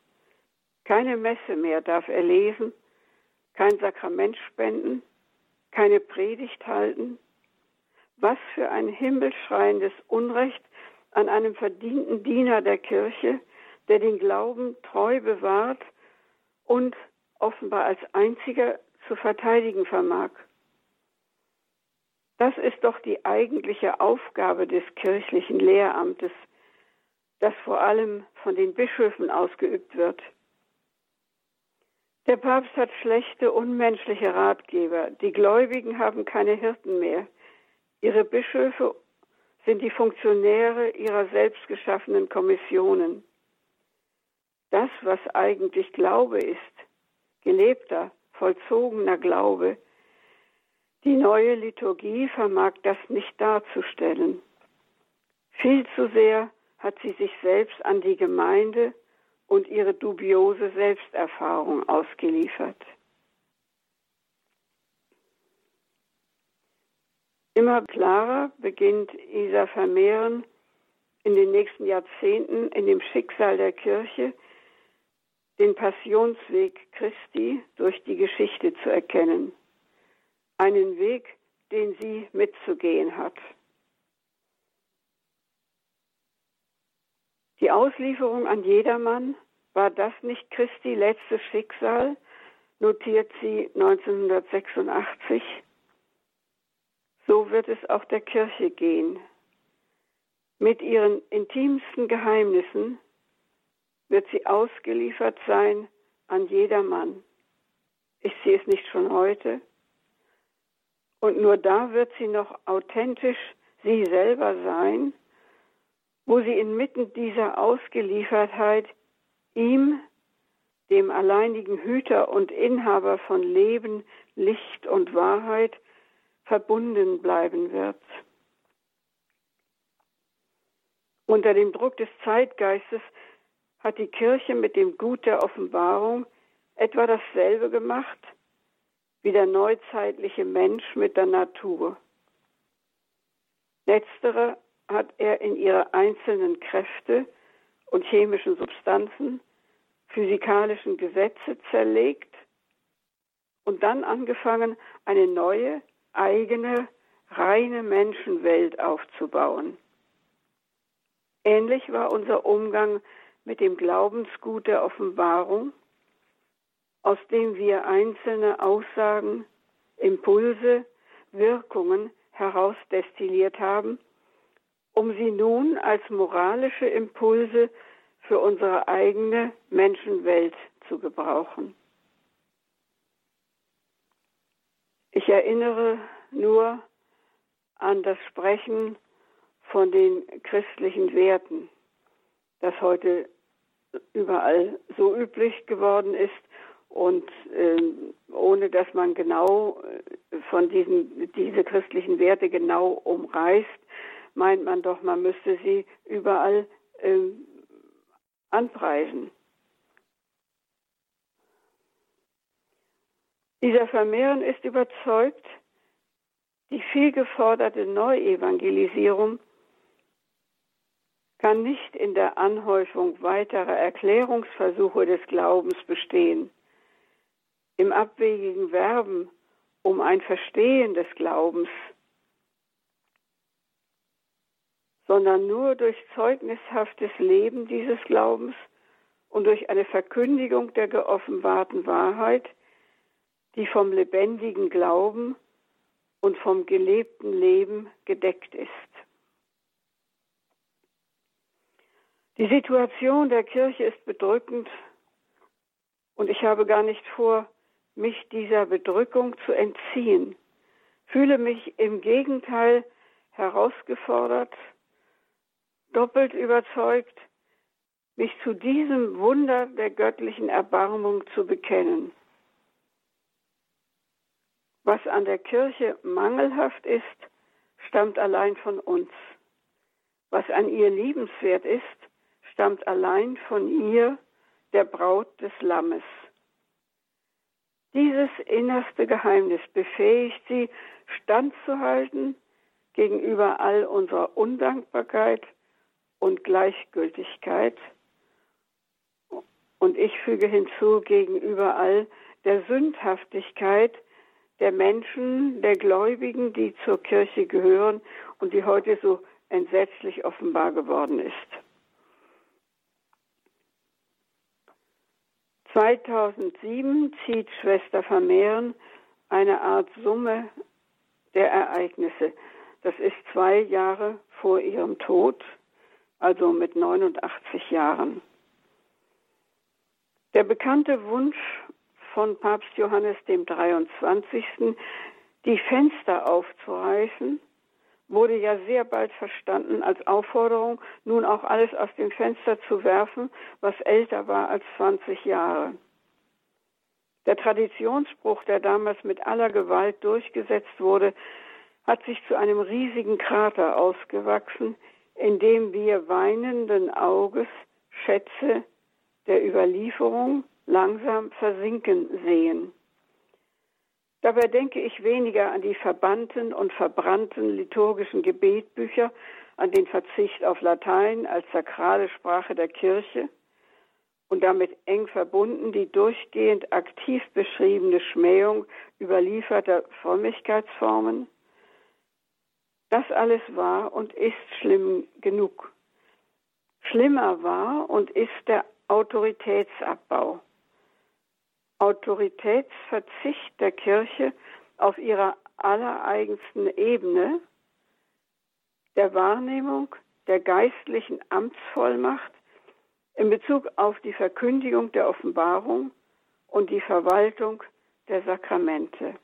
Keine Messe mehr darf er lesen, kein Sakrament spenden, keine Predigt halten. Was für ein himmelschreiendes Unrecht an einem verdienten Diener der Kirche, der den Glauben treu bewahrt und offenbar als einziger zu verteidigen vermag. Das ist doch die eigentliche Aufgabe des kirchlichen Lehramtes, das vor allem von den Bischöfen ausgeübt wird. Der Papst hat schlechte, unmenschliche Ratgeber. Die Gläubigen haben keine Hirten mehr. Ihre Bischöfe sind die Funktionäre ihrer selbstgeschaffenen Kommissionen. Das, was eigentlich Glaube ist, gelebter, vollzogener Glaube. Die neue Liturgie vermag das nicht darzustellen. Viel zu sehr hat sie sich selbst an die Gemeinde und ihre dubiose Selbsterfahrung ausgeliefert. Immer klarer beginnt Isa Vermehren in den nächsten Jahrzehnten in dem Schicksal der Kirche den Passionsweg Christi durch die Geschichte zu erkennen. Einen Weg, den sie mitzugehen hat. Die Auslieferung an jedermann, war das nicht Christi letztes Schicksal, notiert sie 1986. So wird es auch der Kirche gehen. Mit ihren intimsten Geheimnissen wird sie ausgeliefert sein an jedermann. Ist sie es nicht schon heute? Und nur da wird sie noch authentisch sie selber sein, wo sie inmitten dieser Ausgeliefertheit ihm, dem alleinigen Hüter und Inhaber von Leben, Licht und Wahrheit, verbunden bleiben wird. Unter dem Druck des Zeitgeistes hat die Kirche mit dem Gut der Offenbarung etwa dasselbe gemacht wie der neuzeitliche Mensch mit der Natur. Letztere hat er in ihre einzelnen Kräfte und chemischen Substanzen, physikalischen Gesetze zerlegt und dann angefangen, eine neue, eigene, reine Menschenwelt aufzubauen. Ähnlich war unser Umgang mit dem Glaubensgut der Offenbarung, aus dem wir einzelne Aussagen, Impulse, Wirkungen herausdestilliert haben, um sie nun als moralische Impulse für unsere eigene Menschenwelt zu gebrauchen. Ich erinnere nur an das Sprechen von den christlichen Werten, das heute überall so üblich geworden ist und äh, ohne dass man genau äh, von diesen diese christlichen Werte genau umreißt, meint man doch, man müsste sie überall äh, anpreisen. Dieser Vermehren ist überzeugt, die viel geforderte Neuevangelisierung kann nicht in der Anhäufung weiterer Erklärungsversuche des Glaubens bestehen, im abwegigen Werben um ein Verstehen des Glaubens, sondern nur durch zeugnishaftes Leben dieses Glaubens und durch eine Verkündigung der geoffenbarten Wahrheit, die vom lebendigen Glauben und vom gelebten Leben gedeckt ist. Die Situation der Kirche ist bedrückend und ich habe gar nicht vor, mich dieser Bedrückung zu entziehen, fühle mich im Gegenteil herausgefordert, doppelt überzeugt, mich zu diesem Wunder der göttlichen Erbarmung zu bekennen. Was an der Kirche mangelhaft ist, stammt allein von uns. Was an ihr liebenswert ist, stammt allein von ihr, der Braut des Lammes. Dieses innerste Geheimnis befähigt sie, standzuhalten gegenüber all unserer Undankbarkeit und Gleichgültigkeit. Und ich füge hinzu gegenüber all der Sündhaftigkeit der Menschen, der Gläubigen, die zur Kirche gehören und die heute so entsetzlich offenbar geworden ist. 2007 zieht Schwester Vermehren eine Art Summe der Ereignisse. Das ist zwei Jahre vor ihrem Tod, also mit 89 Jahren. Der bekannte Wunsch von Papst Johannes dem 23. die Fenster aufzureißen, wurde ja sehr bald verstanden als Aufforderung, nun auch alles aus dem Fenster zu werfen, was älter war als 20 Jahre. Der Traditionsbruch, der damals mit aller Gewalt durchgesetzt wurde, hat sich zu einem riesigen Krater ausgewachsen, in dem wir weinenden Auges Schätze der Überlieferung langsam versinken sehen. Dabei denke ich weniger an die verbannten und verbrannten liturgischen Gebetbücher, an den Verzicht auf Latein als sakrale Sprache der Kirche und damit eng verbunden die durchgehend aktiv beschriebene Schmähung überlieferter Frömmigkeitsformen. Das alles war und ist schlimm genug. Schlimmer war und ist der Autoritätsabbau. Autoritätsverzicht der Kirche auf ihrer allereigensten Ebene, der Wahrnehmung der geistlichen Amtsvollmacht in Bezug auf die Verkündigung der Offenbarung und die Verwaltung der Sakramente.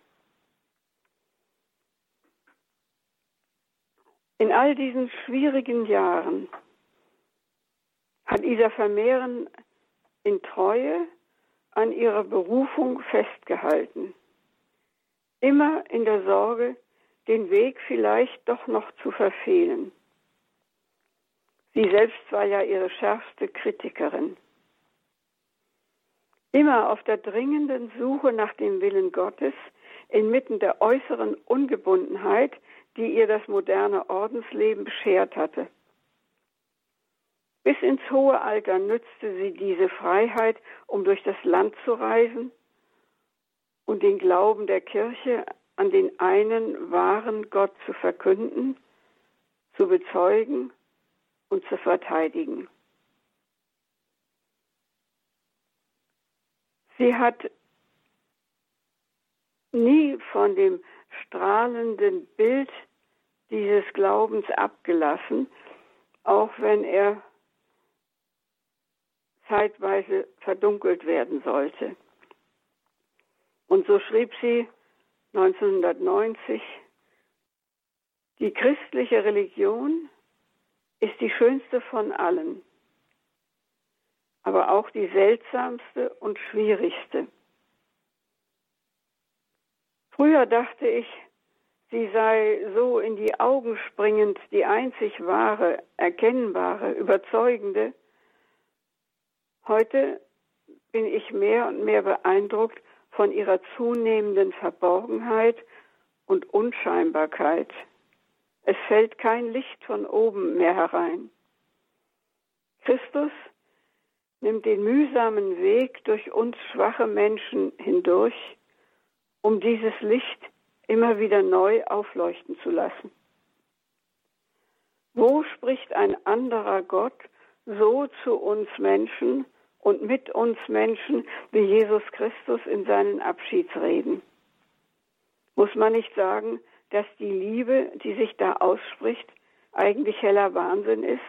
In all diesen schwierigen Jahren hat Isa Vermehren in Treue an ihrer Berufung festgehalten. Immer in der Sorge, den Weg vielleicht doch noch zu verfehlen. Sie selbst war ja ihre schärfste Kritikerin. Immer auf der dringenden Suche nach dem Willen Gottes, inmitten der äußeren Ungebundenheit, die ihr das moderne Ordensleben beschert hatte. Bis ins hohe Alter nützte sie diese Freiheit, um durch das Land zu reisen und den Glauben der Kirche an den einen wahren Gott zu verkünden, zu bezeugen und zu verteidigen. Sie hat nie von dem strahlenden Bild dieses Glaubens abgelassen, auch wenn er zeitweise verdunkelt werden sollte. Und so schrieb sie 1990, die christliche Religion ist die schönste von allen, aber auch die seltsamste und schwierigste. Früher dachte ich, sie sei so in die Augen springend die einzig wahre, erkennbare, überzeugende, Heute bin ich mehr und mehr beeindruckt von ihrer zunehmenden Verborgenheit und Unscheinbarkeit. Es fällt kein Licht von oben mehr herein. Christus nimmt den mühsamen Weg durch uns schwache Menschen hindurch, um dieses Licht immer wieder neu aufleuchten zu lassen. Wo spricht ein anderer Gott so zu uns Menschen, und mit uns Menschen wie Jesus Christus in seinen Abschiedsreden. Muss man nicht sagen, dass die Liebe, die sich da ausspricht, eigentlich heller Wahnsinn ist,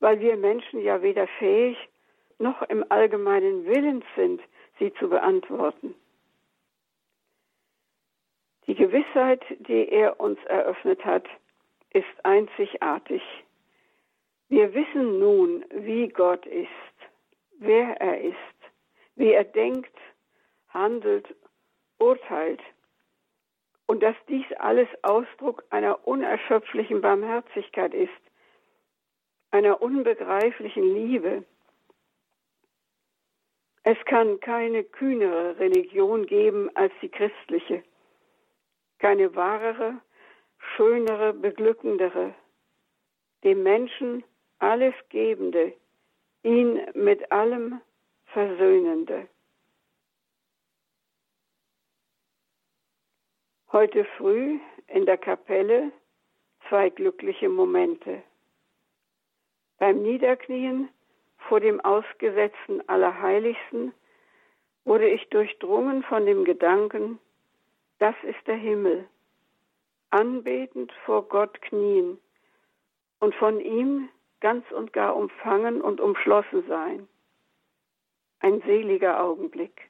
weil wir Menschen ja weder fähig noch im allgemeinen Willens sind, sie zu beantworten. Die Gewissheit, die er uns eröffnet hat, ist einzigartig. Wir wissen nun, wie Gott ist wer er ist, wie er denkt, handelt, urteilt und dass dies alles Ausdruck einer unerschöpflichen Barmherzigkeit ist, einer unbegreiflichen Liebe. Es kann keine kühnere Religion geben als die christliche, keine wahrere, schönere, beglückendere, dem Menschen alles Gebende, ihn mit allem Versöhnende. Heute früh in der Kapelle zwei glückliche Momente. Beim Niederknien vor dem ausgesetzten Allerheiligsten wurde ich durchdrungen von dem Gedanken, das ist der Himmel, anbetend vor Gott knien und von ihm ganz und gar umfangen und umschlossen sein. Ein seliger Augenblick.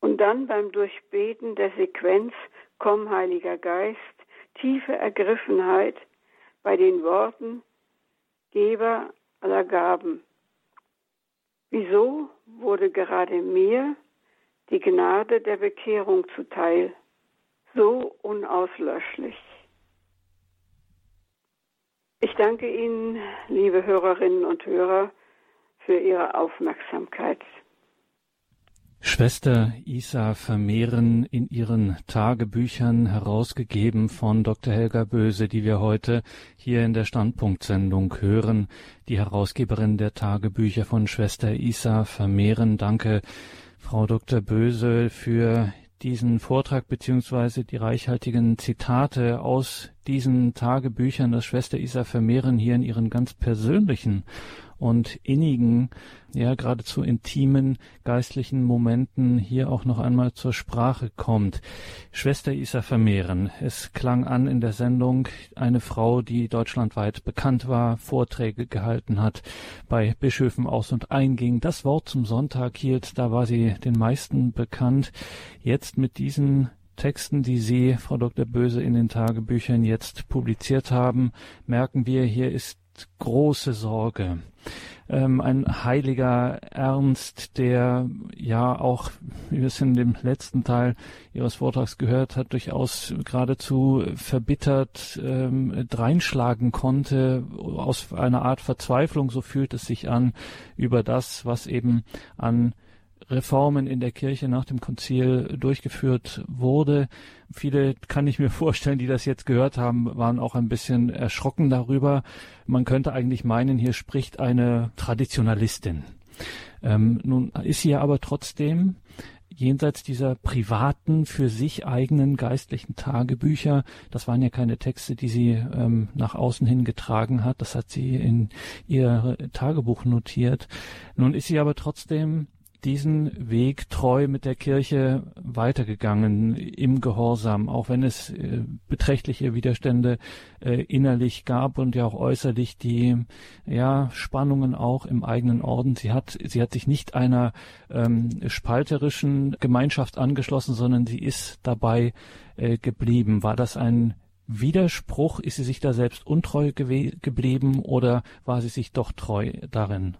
Und dann beim Durchbeten der Sequenz Komm, Heiliger Geist, tiefe Ergriffenheit bei den Worten Geber aller Gaben. Wieso wurde gerade mir die Gnade der Bekehrung zuteil, so unauslöschlich. Ich danke Ihnen, liebe Hörerinnen und Hörer, für Ihre Aufmerksamkeit. Schwester Isa Vermehren in ihren Tagebüchern herausgegeben von Dr. Helga Böse, die wir heute hier in der Standpunktsendung hören, die Herausgeberin der Tagebücher von Schwester Isa Vermehren. Danke, Frau Dr. Böse, für diesen Vortrag beziehungsweise die reichhaltigen Zitate aus diesen Tagebüchern, das Schwester Isa Vermehren hier in ihren ganz persönlichen und innigen, ja geradezu intimen geistlichen Momenten hier auch noch einmal zur Sprache kommt. Schwester Isa Vermehren, es klang an in der Sendung eine Frau, die deutschlandweit bekannt war, Vorträge gehalten hat, bei Bischöfen aus und einging, das Wort zum Sonntag hielt, da war sie den meisten bekannt. Jetzt mit diesen Texten, die Sie, Frau Dr. Böse, in den Tagebüchern jetzt publiziert haben, merken wir, hier ist große Sorge. Ähm, ein heiliger Ernst, der ja auch, wie wir es in dem letzten Teil Ihres Vortrags gehört hat, durchaus geradezu verbittert ähm, dreinschlagen konnte, aus einer Art Verzweiflung, so fühlt es sich an, über das, was eben an Reformen in der Kirche nach dem Konzil durchgeführt wurde. Viele, kann ich mir vorstellen, die das jetzt gehört haben, waren auch ein bisschen erschrocken darüber. Man könnte eigentlich meinen, hier spricht eine Traditionalistin. Ähm, nun ist sie ja aber trotzdem jenseits dieser privaten, für sich eigenen geistlichen Tagebücher, das waren ja keine Texte, die sie ähm, nach außen hin getragen hat, das hat sie in ihr Tagebuch notiert. Nun ist sie aber trotzdem diesen Weg treu mit der Kirche weitergegangen im Gehorsam, auch wenn es äh, beträchtliche Widerstände äh, innerlich gab und ja auch äußerlich die ja Spannungen auch im eigenen Orden. Sie hat sie hat sich nicht einer ähm, spalterischen Gemeinschaft angeschlossen, sondern sie ist dabei äh, geblieben. War das ein Widerspruch? Ist sie sich da selbst untreu geblieben oder war sie sich doch treu darin?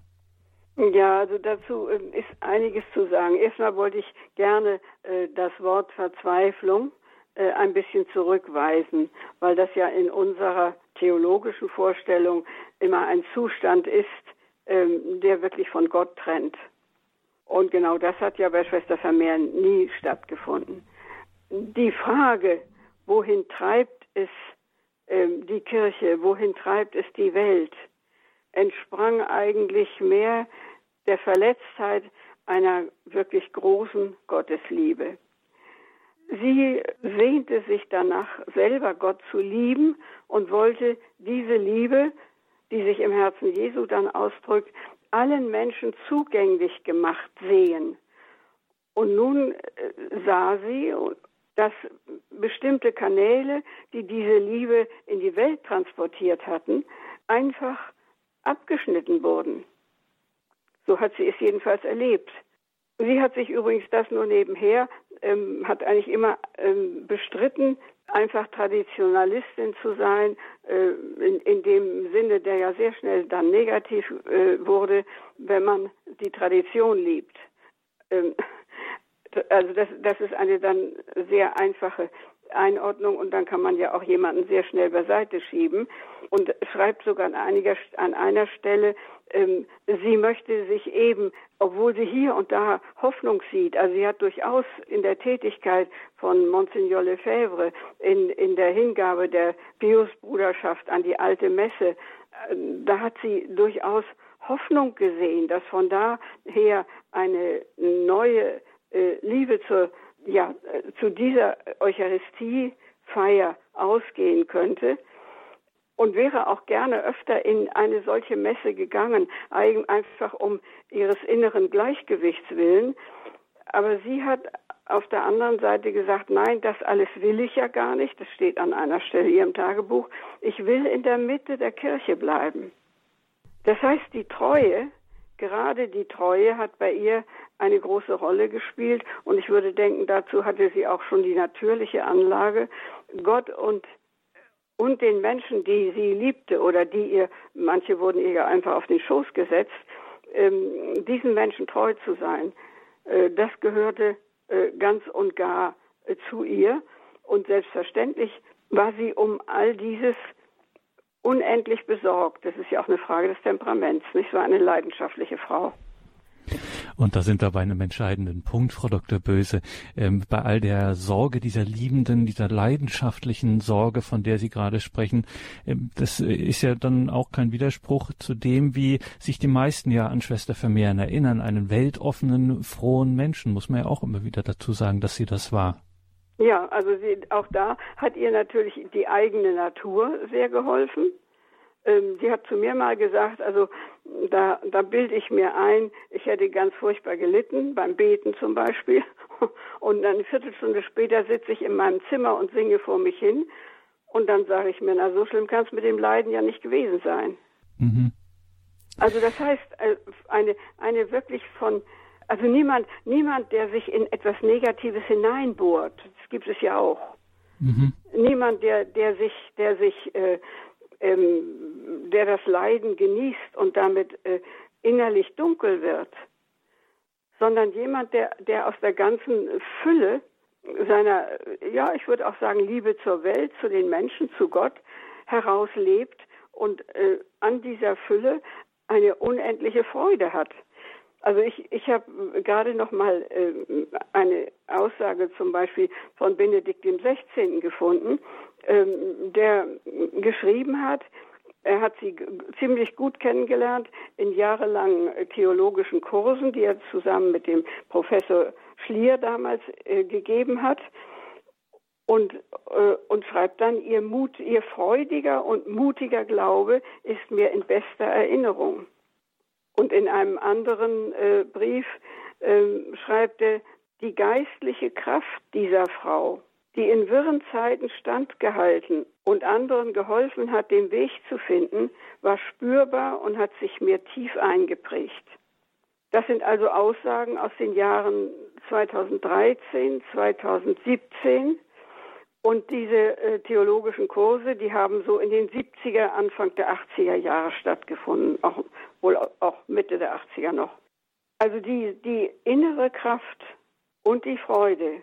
Ja, also dazu ähm, ist einiges zu sagen. Erstmal wollte ich gerne äh, das Wort Verzweiflung äh, ein bisschen zurückweisen, weil das ja in unserer theologischen Vorstellung immer ein Zustand ist, ähm, der wirklich von Gott trennt. Und genau das hat ja bei Schwester Vermehren nie stattgefunden. Die Frage, wohin treibt es ähm, die Kirche, wohin treibt es die Welt, entsprang eigentlich mehr der Verletztheit einer wirklich großen Gottesliebe. Sie sehnte sich danach, selber Gott zu lieben und wollte diese Liebe, die sich im Herzen Jesu dann ausdrückt, allen Menschen zugänglich gemacht sehen. Und nun äh, sah sie, dass bestimmte Kanäle, die diese Liebe in die Welt transportiert hatten, einfach abgeschnitten wurden. So hat sie es jedenfalls erlebt. Sie hat sich übrigens das nur nebenher, ähm, hat eigentlich immer ähm, bestritten, einfach Traditionalistin zu sein, äh, in, in, dem Sinne, der ja sehr schnell dann negativ äh, wurde, wenn man die Tradition liebt. Ähm, also das, das ist eine dann sehr einfache Einordnung und dann kann man ja auch jemanden sehr schnell beiseite schieben. Und schreibt sogar an, einiger, an einer Stelle, ähm, sie möchte sich eben, obwohl sie hier und da Hoffnung sieht, also sie hat durchaus in der Tätigkeit von Monsignor Lefebvre, in, in der Hingabe der Pius-Bruderschaft an die alte Messe, äh, da hat sie durchaus Hoffnung gesehen, dass von daher eine neue äh, Liebe zur ja, zu dieser Eucharistiefeier ausgehen könnte und wäre auch gerne öfter in eine solche Messe gegangen, einfach um ihres inneren Gleichgewichts willen. Aber sie hat auf der anderen Seite gesagt, nein, das alles will ich ja gar nicht. Das steht an einer Stelle in ihrem Tagebuch. Ich will in der Mitte der Kirche bleiben. Das heißt, die Treue, gerade die Treue hat bei ihr eine große Rolle gespielt und ich würde denken, dazu hatte sie auch schon die natürliche Anlage, Gott und und den Menschen, die sie liebte oder die ihr, manche wurden ihr einfach auf den Schoß gesetzt, ähm, diesen Menschen treu zu sein. Äh, das gehörte äh, ganz und gar äh, zu ihr. Und selbstverständlich war sie um all dieses unendlich besorgt. Das ist ja auch eine Frage des Temperaments. Nicht so eine leidenschaftliche Frau. Und da sind wir bei einem entscheidenden Punkt, Frau Dr. Böse. Ähm, bei all der Sorge dieser liebenden, dieser leidenschaftlichen Sorge, von der Sie gerade sprechen, ähm, das ist ja dann auch kein Widerspruch zu dem, wie sich die meisten ja an Schwester Vermehren erinnern. Einen weltoffenen, frohen Menschen, muss man ja auch immer wieder dazu sagen, dass sie das war. Ja, also sie, auch da hat ihr natürlich die eigene Natur sehr geholfen. Ähm, sie hat zu mir mal gesagt, also da, da bilde ich mir ein, ich hätte ganz furchtbar gelitten, beim Beten zum Beispiel. Und dann eine Viertelstunde später sitze ich in meinem Zimmer und singe vor mich hin. Und dann sage ich mir, na so schlimm kann es mit dem Leiden ja nicht gewesen sein. Mhm. Also das heißt, äh, eine, eine wirklich von, also niemand, niemand, der sich in etwas Negatives hineinbohrt, das gibt es ja auch. Mhm. Niemand, der, der sich, der sich äh, ähm, der das Leiden genießt und damit äh, innerlich dunkel wird, sondern jemand, der, der aus der ganzen Fülle seiner, ja, ich würde auch sagen, Liebe zur Welt, zu den Menschen, zu Gott herauslebt und äh, an dieser Fülle eine unendliche Freude hat. Also ich, ich habe gerade noch mal äh, eine Aussage zum Beispiel von Benedikt XVI. gefunden, ähm, der geschrieben hat, er hat sie ziemlich gut kennengelernt in jahrelangen theologischen Kursen, die er zusammen mit dem Professor Schlier damals äh, gegeben hat. Und, äh, und schreibt dann, ihr Mut, ihr freudiger und mutiger Glaube ist mir in bester Erinnerung. Und in einem anderen äh, Brief äh, schreibt er, die geistliche Kraft dieser Frau die in wirren Zeiten standgehalten und anderen geholfen hat, den Weg zu finden, war spürbar und hat sich mir tief eingeprägt. Das sind also Aussagen aus den Jahren 2013, 2017. Und diese äh, theologischen Kurse, die haben so in den 70er, Anfang der 80er Jahre stattgefunden, auch, wohl auch Mitte der 80er noch. Also die, die innere Kraft und die Freude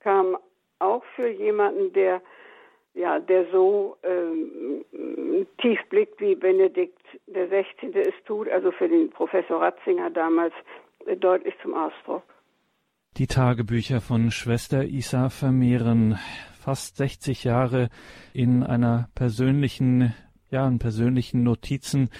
kam auch für jemanden, der ja, der so ähm, tief blickt, wie Benedikt der 16. es tut, also für den Professor Ratzinger damals äh, deutlich zum Ausdruck. Die Tagebücher von Schwester Isa vermehren fast 60 Jahre in einer persönlichen, ja, in persönlichen Notizen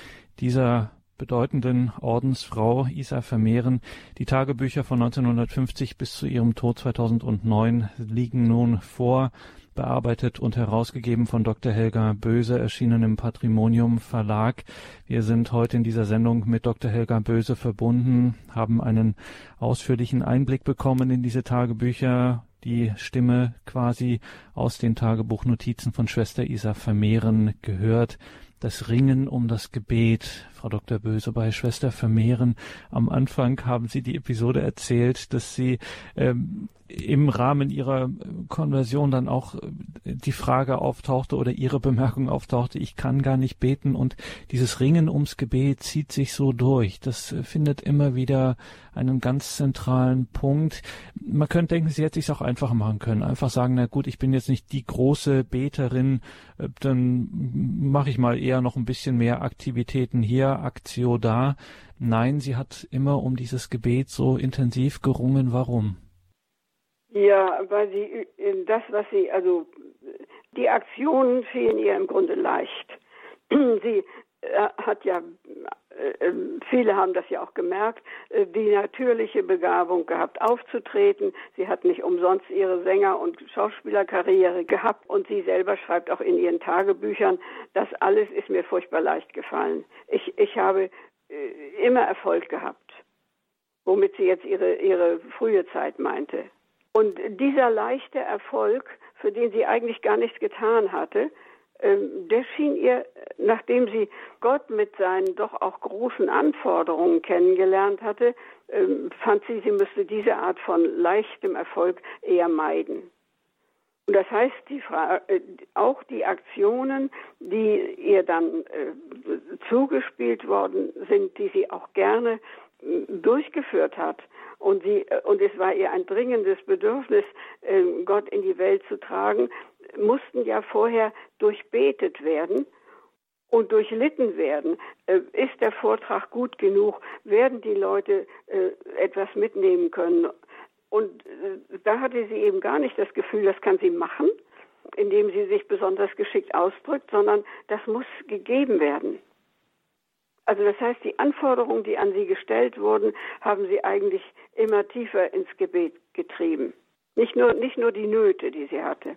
dieser bedeutenden Ordensfrau Isa Vermehren. Die Tagebücher von 1950 bis zu ihrem Tod 2009 liegen nun vor, bearbeitet und herausgegeben von Dr. Helga Böse, erschienen im Patrimonium Verlag. Wir sind heute in dieser Sendung mit Dr. Helga Böse verbunden, haben einen ausführlichen Einblick bekommen in diese Tagebücher, die Stimme quasi aus den Tagebuchnotizen von Schwester Isa Vermehren gehört das Ringen um das Gebet, Frau Dr. Böse, bei Schwester Vermehren. Am Anfang haben Sie die Episode erzählt, dass Sie ähm, im Rahmen ihrer Konversion dann auch äh, die Frage auftauchte oder ihre Bemerkung auftauchte, ich kann gar nicht beten und dieses Ringen ums Gebet zieht sich so durch. Das äh, findet immer wieder einen ganz zentralen Punkt. Man könnte denken, sie hätte es auch einfach machen können. Einfach sagen, na gut, ich bin jetzt nicht die große Beterin, äh, dann mache ich mal eher noch ein bisschen mehr Aktivitäten hier, Aktio da. Nein, sie hat immer um dieses Gebet so intensiv gerungen. Warum? Ja, weil sie das, was sie, also die Aktionen fielen ihr im Grunde leicht. Sie äh, hat ja, äh, äh, viele haben das ja auch gemerkt, die natürliche Begabung gehabt, aufzutreten. Sie hat nicht umsonst ihre Sänger- und Schauspielerkarriere gehabt und sie selber schreibt auch in ihren Tagebüchern, das alles ist mir furchtbar leicht gefallen. Ich, ich habe immer Erfolg gehabt, womit sie jetzt ihre, ihre frühe Zeit meinte. Und dieser leichte Erfolg, für den sie eigentlich gar nichts getan hatte, ähm, der schien ihr, nachdem sie Gott mit seinen doch auch großen Anforderungen kennengelernt hatte, ähm, fand sie, sie müsste diese Art von leichtem Erfolg eher meiden. Und das heißt, die äh, auch die Aktionen, die ihr dann äh, zugespielt worden sind, die sie auch gerne äh, durchgeführt hat, und sie und es war ihr ein dringendes Bedürfnis, ähm, Gott in die Welt zu tragen, mussten ja vorher durchbetet werden und durchlitten werden. Äh, ist der Vortrag gut genug? Werden die Leute äh, etwas mitnehmen können? Und äh, da hatte sie eben gar nicht das Gefühl, das kann sie machen, indem sie sich besonders geschickt ausdrückt, sondern das muss gegeben werden. Also das heißt, die Anforderungen, die an sie gestellt wurden, haben sie eigentlich immer tiefer ins Gebet getrieben. Nicht nur, nicht nur die Nöte, die sie hatte.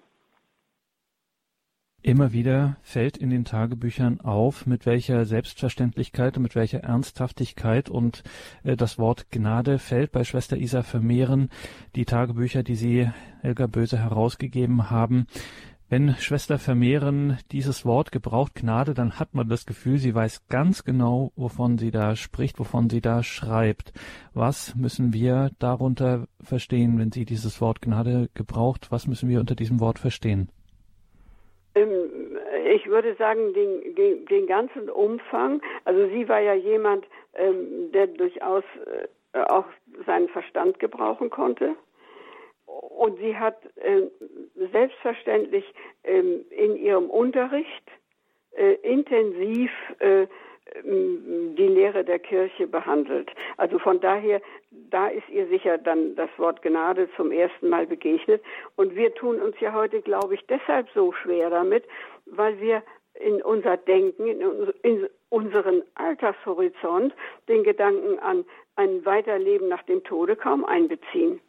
Immer wieder fällt in den Tagebüchern auf, mit welcher Selbstverständlichkeit und mit welcher Ernsthaftigkeit und äh, das Wort Gnade fällt bei Schwester Isa Vermehren. Die Tagebücher, die Sie, Helga Böse, herausgegeben haben, wenn Schwester Vermehren dieses Wort gebraucht, Gnade, dann hat man das Gefühl, sie weiß ganz genau, wovon sie da spricht, wovon sie da schreibt. Was müssen wir darunter verstehen, wenn sie dieses Wort Gnade gebraucht? Was müssen wir unter diesem Wort verstehen? Ähm, ich würde sagen, den, den, ganzen Umfang. Also sie war ja jemand, ähm, der durchaus äh, auch seinen Verstand gebrauchen konnte. Und sie hat äh, selbstverständlich ähm, in ihrem Unterricht äh, intensiv die Lehre der Kirche behandelt. Also von daher, da ist ihr sicher dann das Wort Gnade zum ersten Mal begegnet. Und wir tun uns ja heute, glaube ich, deshalb so schwer damit, weil wir in unser Denken, in, unseren Alltagshorizont den Gedanken an ein Weiterleben nach dem Tode kaum einbeziehen.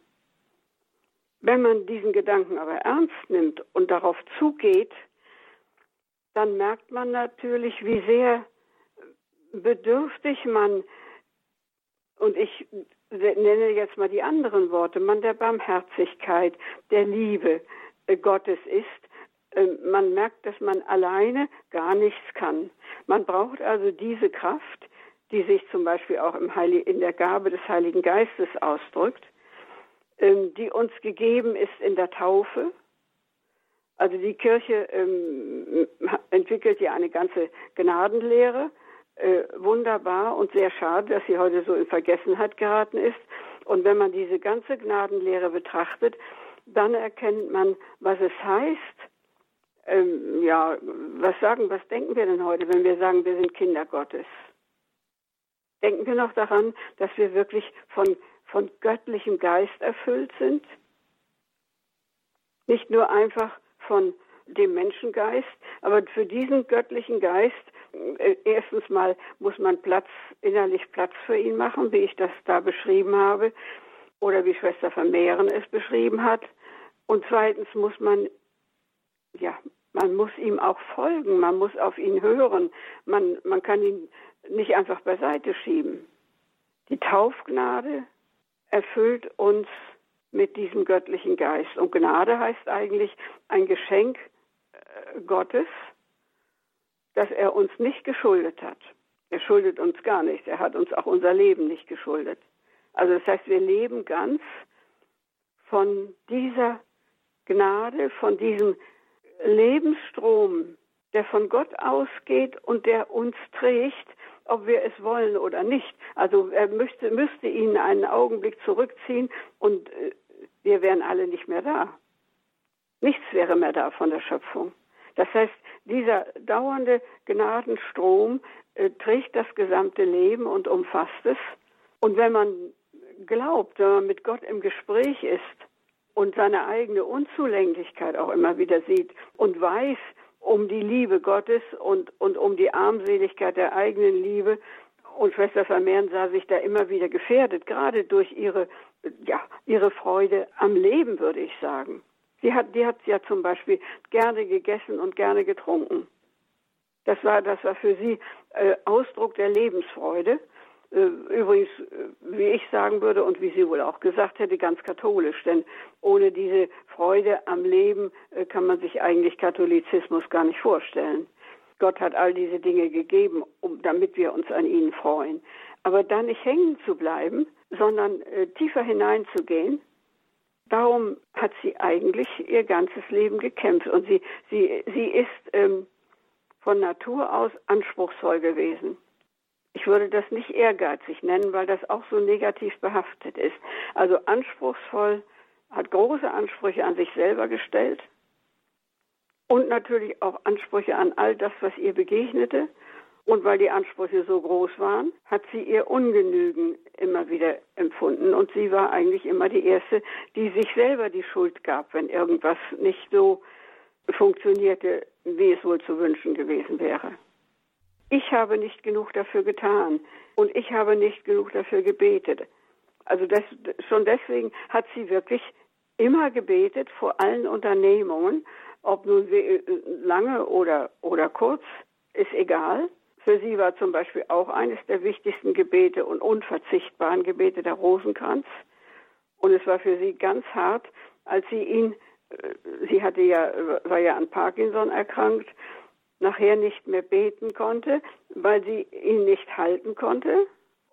Wenn man diesen Gedanken aber ernst nimmt und darauf zugeht, dann merkt man natürlich, wie sehr bedürftig man, und ich nenne jetzt mal die anderen Worte, man der Barmherzigkeit, der Liebe äh, Gottes ist, ähm, man merkt, dass man alleine gar nichts kann. Man braucht also diese Kraft, die sich zum Beispiel auch in der Gabe des Heiligen Geistes ausdrückt, ähm, die uns gegeben ist in der Taufe. Also die Kirche ähm, entwickelt ja eine ganze Gnadenlehre, äh, wunderbar und sehr schade, dass sie heute so in Vergessenheit geraten ist. Und wenn man diese ganze Gnadenlehre betrachtet, dann erkennt man, was es heißt. Ähm, ja, was sagen, was denken wir denn heute, wenn wir sagen, wir sind Kinder Gottes? Denken wir noch daran, dass wir wirklich von, von göttlichem Geist erfüllt sind? Nicht nur einfach von dem Menschengeist, aber für diesen göttlichen Geist äh, erstens mal muss man Platz, innerlich Platz für ihn machen, wie ich das da beschrieben habe, oder wie Schwester Vermehren es beschrieben hat. Und zweitens muss man, ja, man muss ihm auch folgen, man muss auf ihn hören, man, man kann ihn nicht einfach beiseite schieben. Die Taufgnade erfüllt uns mit diesem göttlichen Geist. Und Gnade heißt eigentlich ein Geschenk äh, Gottes, dass er uns nicht geschuldet hat. Er schuldet uns gar nichts. Er hat uns auch unser Leben nicht geschuldet. Also das heißt, wir leben ganz von dieser Gnade, von diesem Lebensstrom, der von Gott ausgeht und der uns trägt, ob wir es wollen oder nicht. Also er müsste, müsste ihn einen Augenblick zurückziehen und äh, wir wären alle nicht mehr da. Nichts wäre mehr da von der Schöpfung. Das heißt, dieser dauernde Gnadenstrom äh, trägt das gesamte Leben und umfasst es. Und wenn man glaubt, wenn man mit Gott im Gespräch ist und seine eigene Unzulänglichkeit auch immer wieder sieht und weiß um die Liebe Gottes und, und um die Armseligkeit der eigenen Liebe, und Schwester Vermehren sah sich da immer wieder gefährdet, gerade durch ihre, ja, ihre Freude am Leben, würde ich sagen. Sie hat, die hat ja zum Beispiel gerne gegessen und gerne getrunken. Das war, das war für sie äh, Ausdruck der Lebensfreude. Äh, übrigens, äh, wie ich sagen würde und wie sie wohl auch gesagt hätte, ganz katholisch. Denn ohne diese Freude am Leben äh, kann man sich eigentlich Katholizismus gar nicht vorstellen. Gott hat all diese Dinge gegeben, um, damit wir uns an ihnen freuen. Aber da nicht hängen zu bleiben, sondern äh, tiefer hineinzugehen darum hat sie eigentlich ihr ganzes Leben gekämpft. Und sie, sie, sie ist ähm, von Natur aus anspruchsvoll gewesen. Ich würde das nicht ehrgeizig nennen, weil das auch so negativ behaftet ist. Also anspruchsvoll, hat große Ansprüche an sich selber gestellt und natürlich auch Ansprüche an all das, was ihr begegnete. Und weil die Ansprüche so groß waren, hat sie ihr Ungenügen immer wieder empfunden. Und sie war eigentlich immer die Erste, die sich selber die Schuld gab, wenn irgendwas nicht so funktionierte, wie es wohl zu wünschen gewesen wäre. Ich habe nicht genug dafür getan und ich habe nicht genug dafür gebetet. Also das, schon deswegen hat sie wirklich immer gebetet vor allen Unternehmungen, ob nun lange oder, oder kurz, ist egal. Für sie war zum Beispiel auch eines der wichtigsten Gebete und unverzichtbaren Gebete der Rosenkranz. Und es war für sie ganz hart, als sie ihn, äh, sie hatte ja, war ja an Parkinson erkrankt, nachher nicht mehr beten konnte, weil sie ihn nicht halten konnte.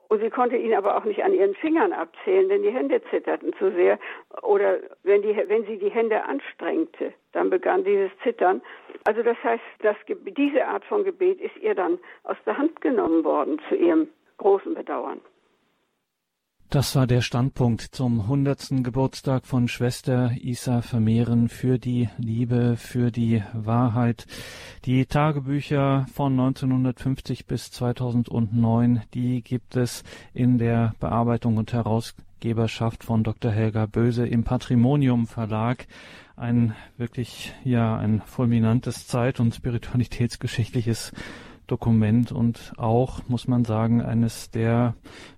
Und sie konnte ihn aber auch nicht an ihren Fingern abzählen, denn die Hände zitterten zu sehr. Oder wenn, die, wenn sie die Hände anstrengte, dann begann dieses Zittern. Also das heißt, das, diese Art von Gebet ist ihr dann aus der Hand genommen worden zu ihrem großen Bedauern. Das war der Standpunkt zum 100. Geburtstag von Schwester Isa Vermehren für die Liebe, für die Wahrheit. Die Tagebücher von 1950 bis 2009, die gibt es in der Bearbeitung und Herausgeberschaft von Dr. Helga Böse im Patrimonium Verlag. Ein wirklich, ja, ein fulminantes Zeit- und spiritualitätsgeschichtliches Dokument und auch, muss man sagen, eines der,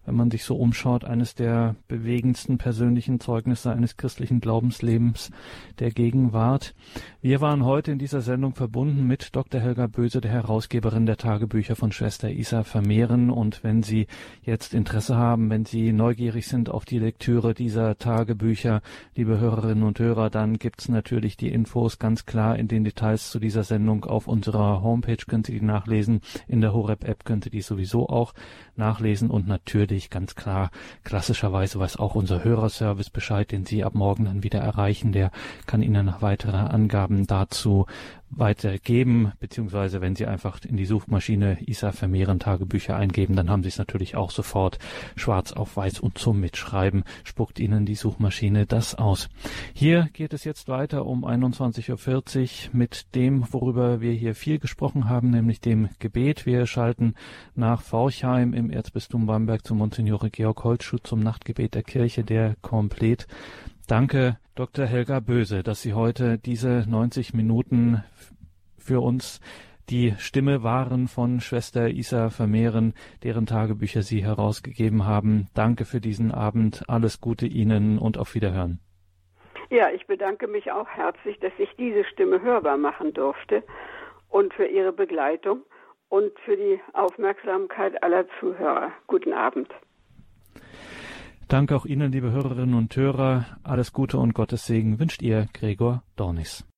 wenn man sich so umschaut, eines der bewegendsten persönlichen Zeugnisse eines christlichen Glaubenslebens der Gegenwart. Wir waren heute in dieser Sendung verbunden mit Dr. Helga Böse, der Herausgeberin der Tagebücher von Schwester Isa Vermehren. Und wenn Sie jetzt Interesse haben, wenn Sie neugierig sind auf die Lektüre dieser Tagebücher, liebe Hörerinnen und Hörer, dann gibt's natürlich die Infos ganz klar in den Details zu dieser Sendung auf unserer Homepage, können Sie die nachlesen in der Horeb-App könnt ihr die sowieso auch nachlesen und natürlich ganz klar, klassischerweise weiß auch unser Hörerservice Bescheid, den Sie ab morgen dann wieder erreichen. Der kann Ihnen noch weitere Angaben dazu weitergeben, beziehungsweise wenn Sie einfach in die Suchmaschine Isa Vermehren Tagebücher eingeben, dann haben Sie es natürlich auch sofort schwarz auf weiß und zum Mitschreiben spuckt Ihnen die Suchmaschine das aus. Hier geht es jetzt weiter um 21.40 Uhr mit dem, worüber wir hier viel gesprochen haben, nämlich dem Gebet. Wir schalten nach Forchheim im Erzbistum Bamberg zum Monsignore Georg Holzschuh zum Nachtgebet der Kirche, der komplett Danke, Dr. Helga Böse, dass Sie heute diese 90 Minuten für uns die Stimme waren von Schwester Isa Vermehren, deren Tagebücher Sie herausgegeben haben. Danke für diesen Abend. Alles Gute Ihnen und auf Wiederhören. Ja, ich bedanke mich auch herzlich, dass ich diese Stimme hörbar machen durfte und für Ihre Begleitung und für die Aufmerksamkeit aller Zuhörer. Guten Abend. Danke auch Ihnen, liebe Hörerinnen und Hörer. Alles Gute und Gottes Segen wünscht Ihr Gregor Dornis.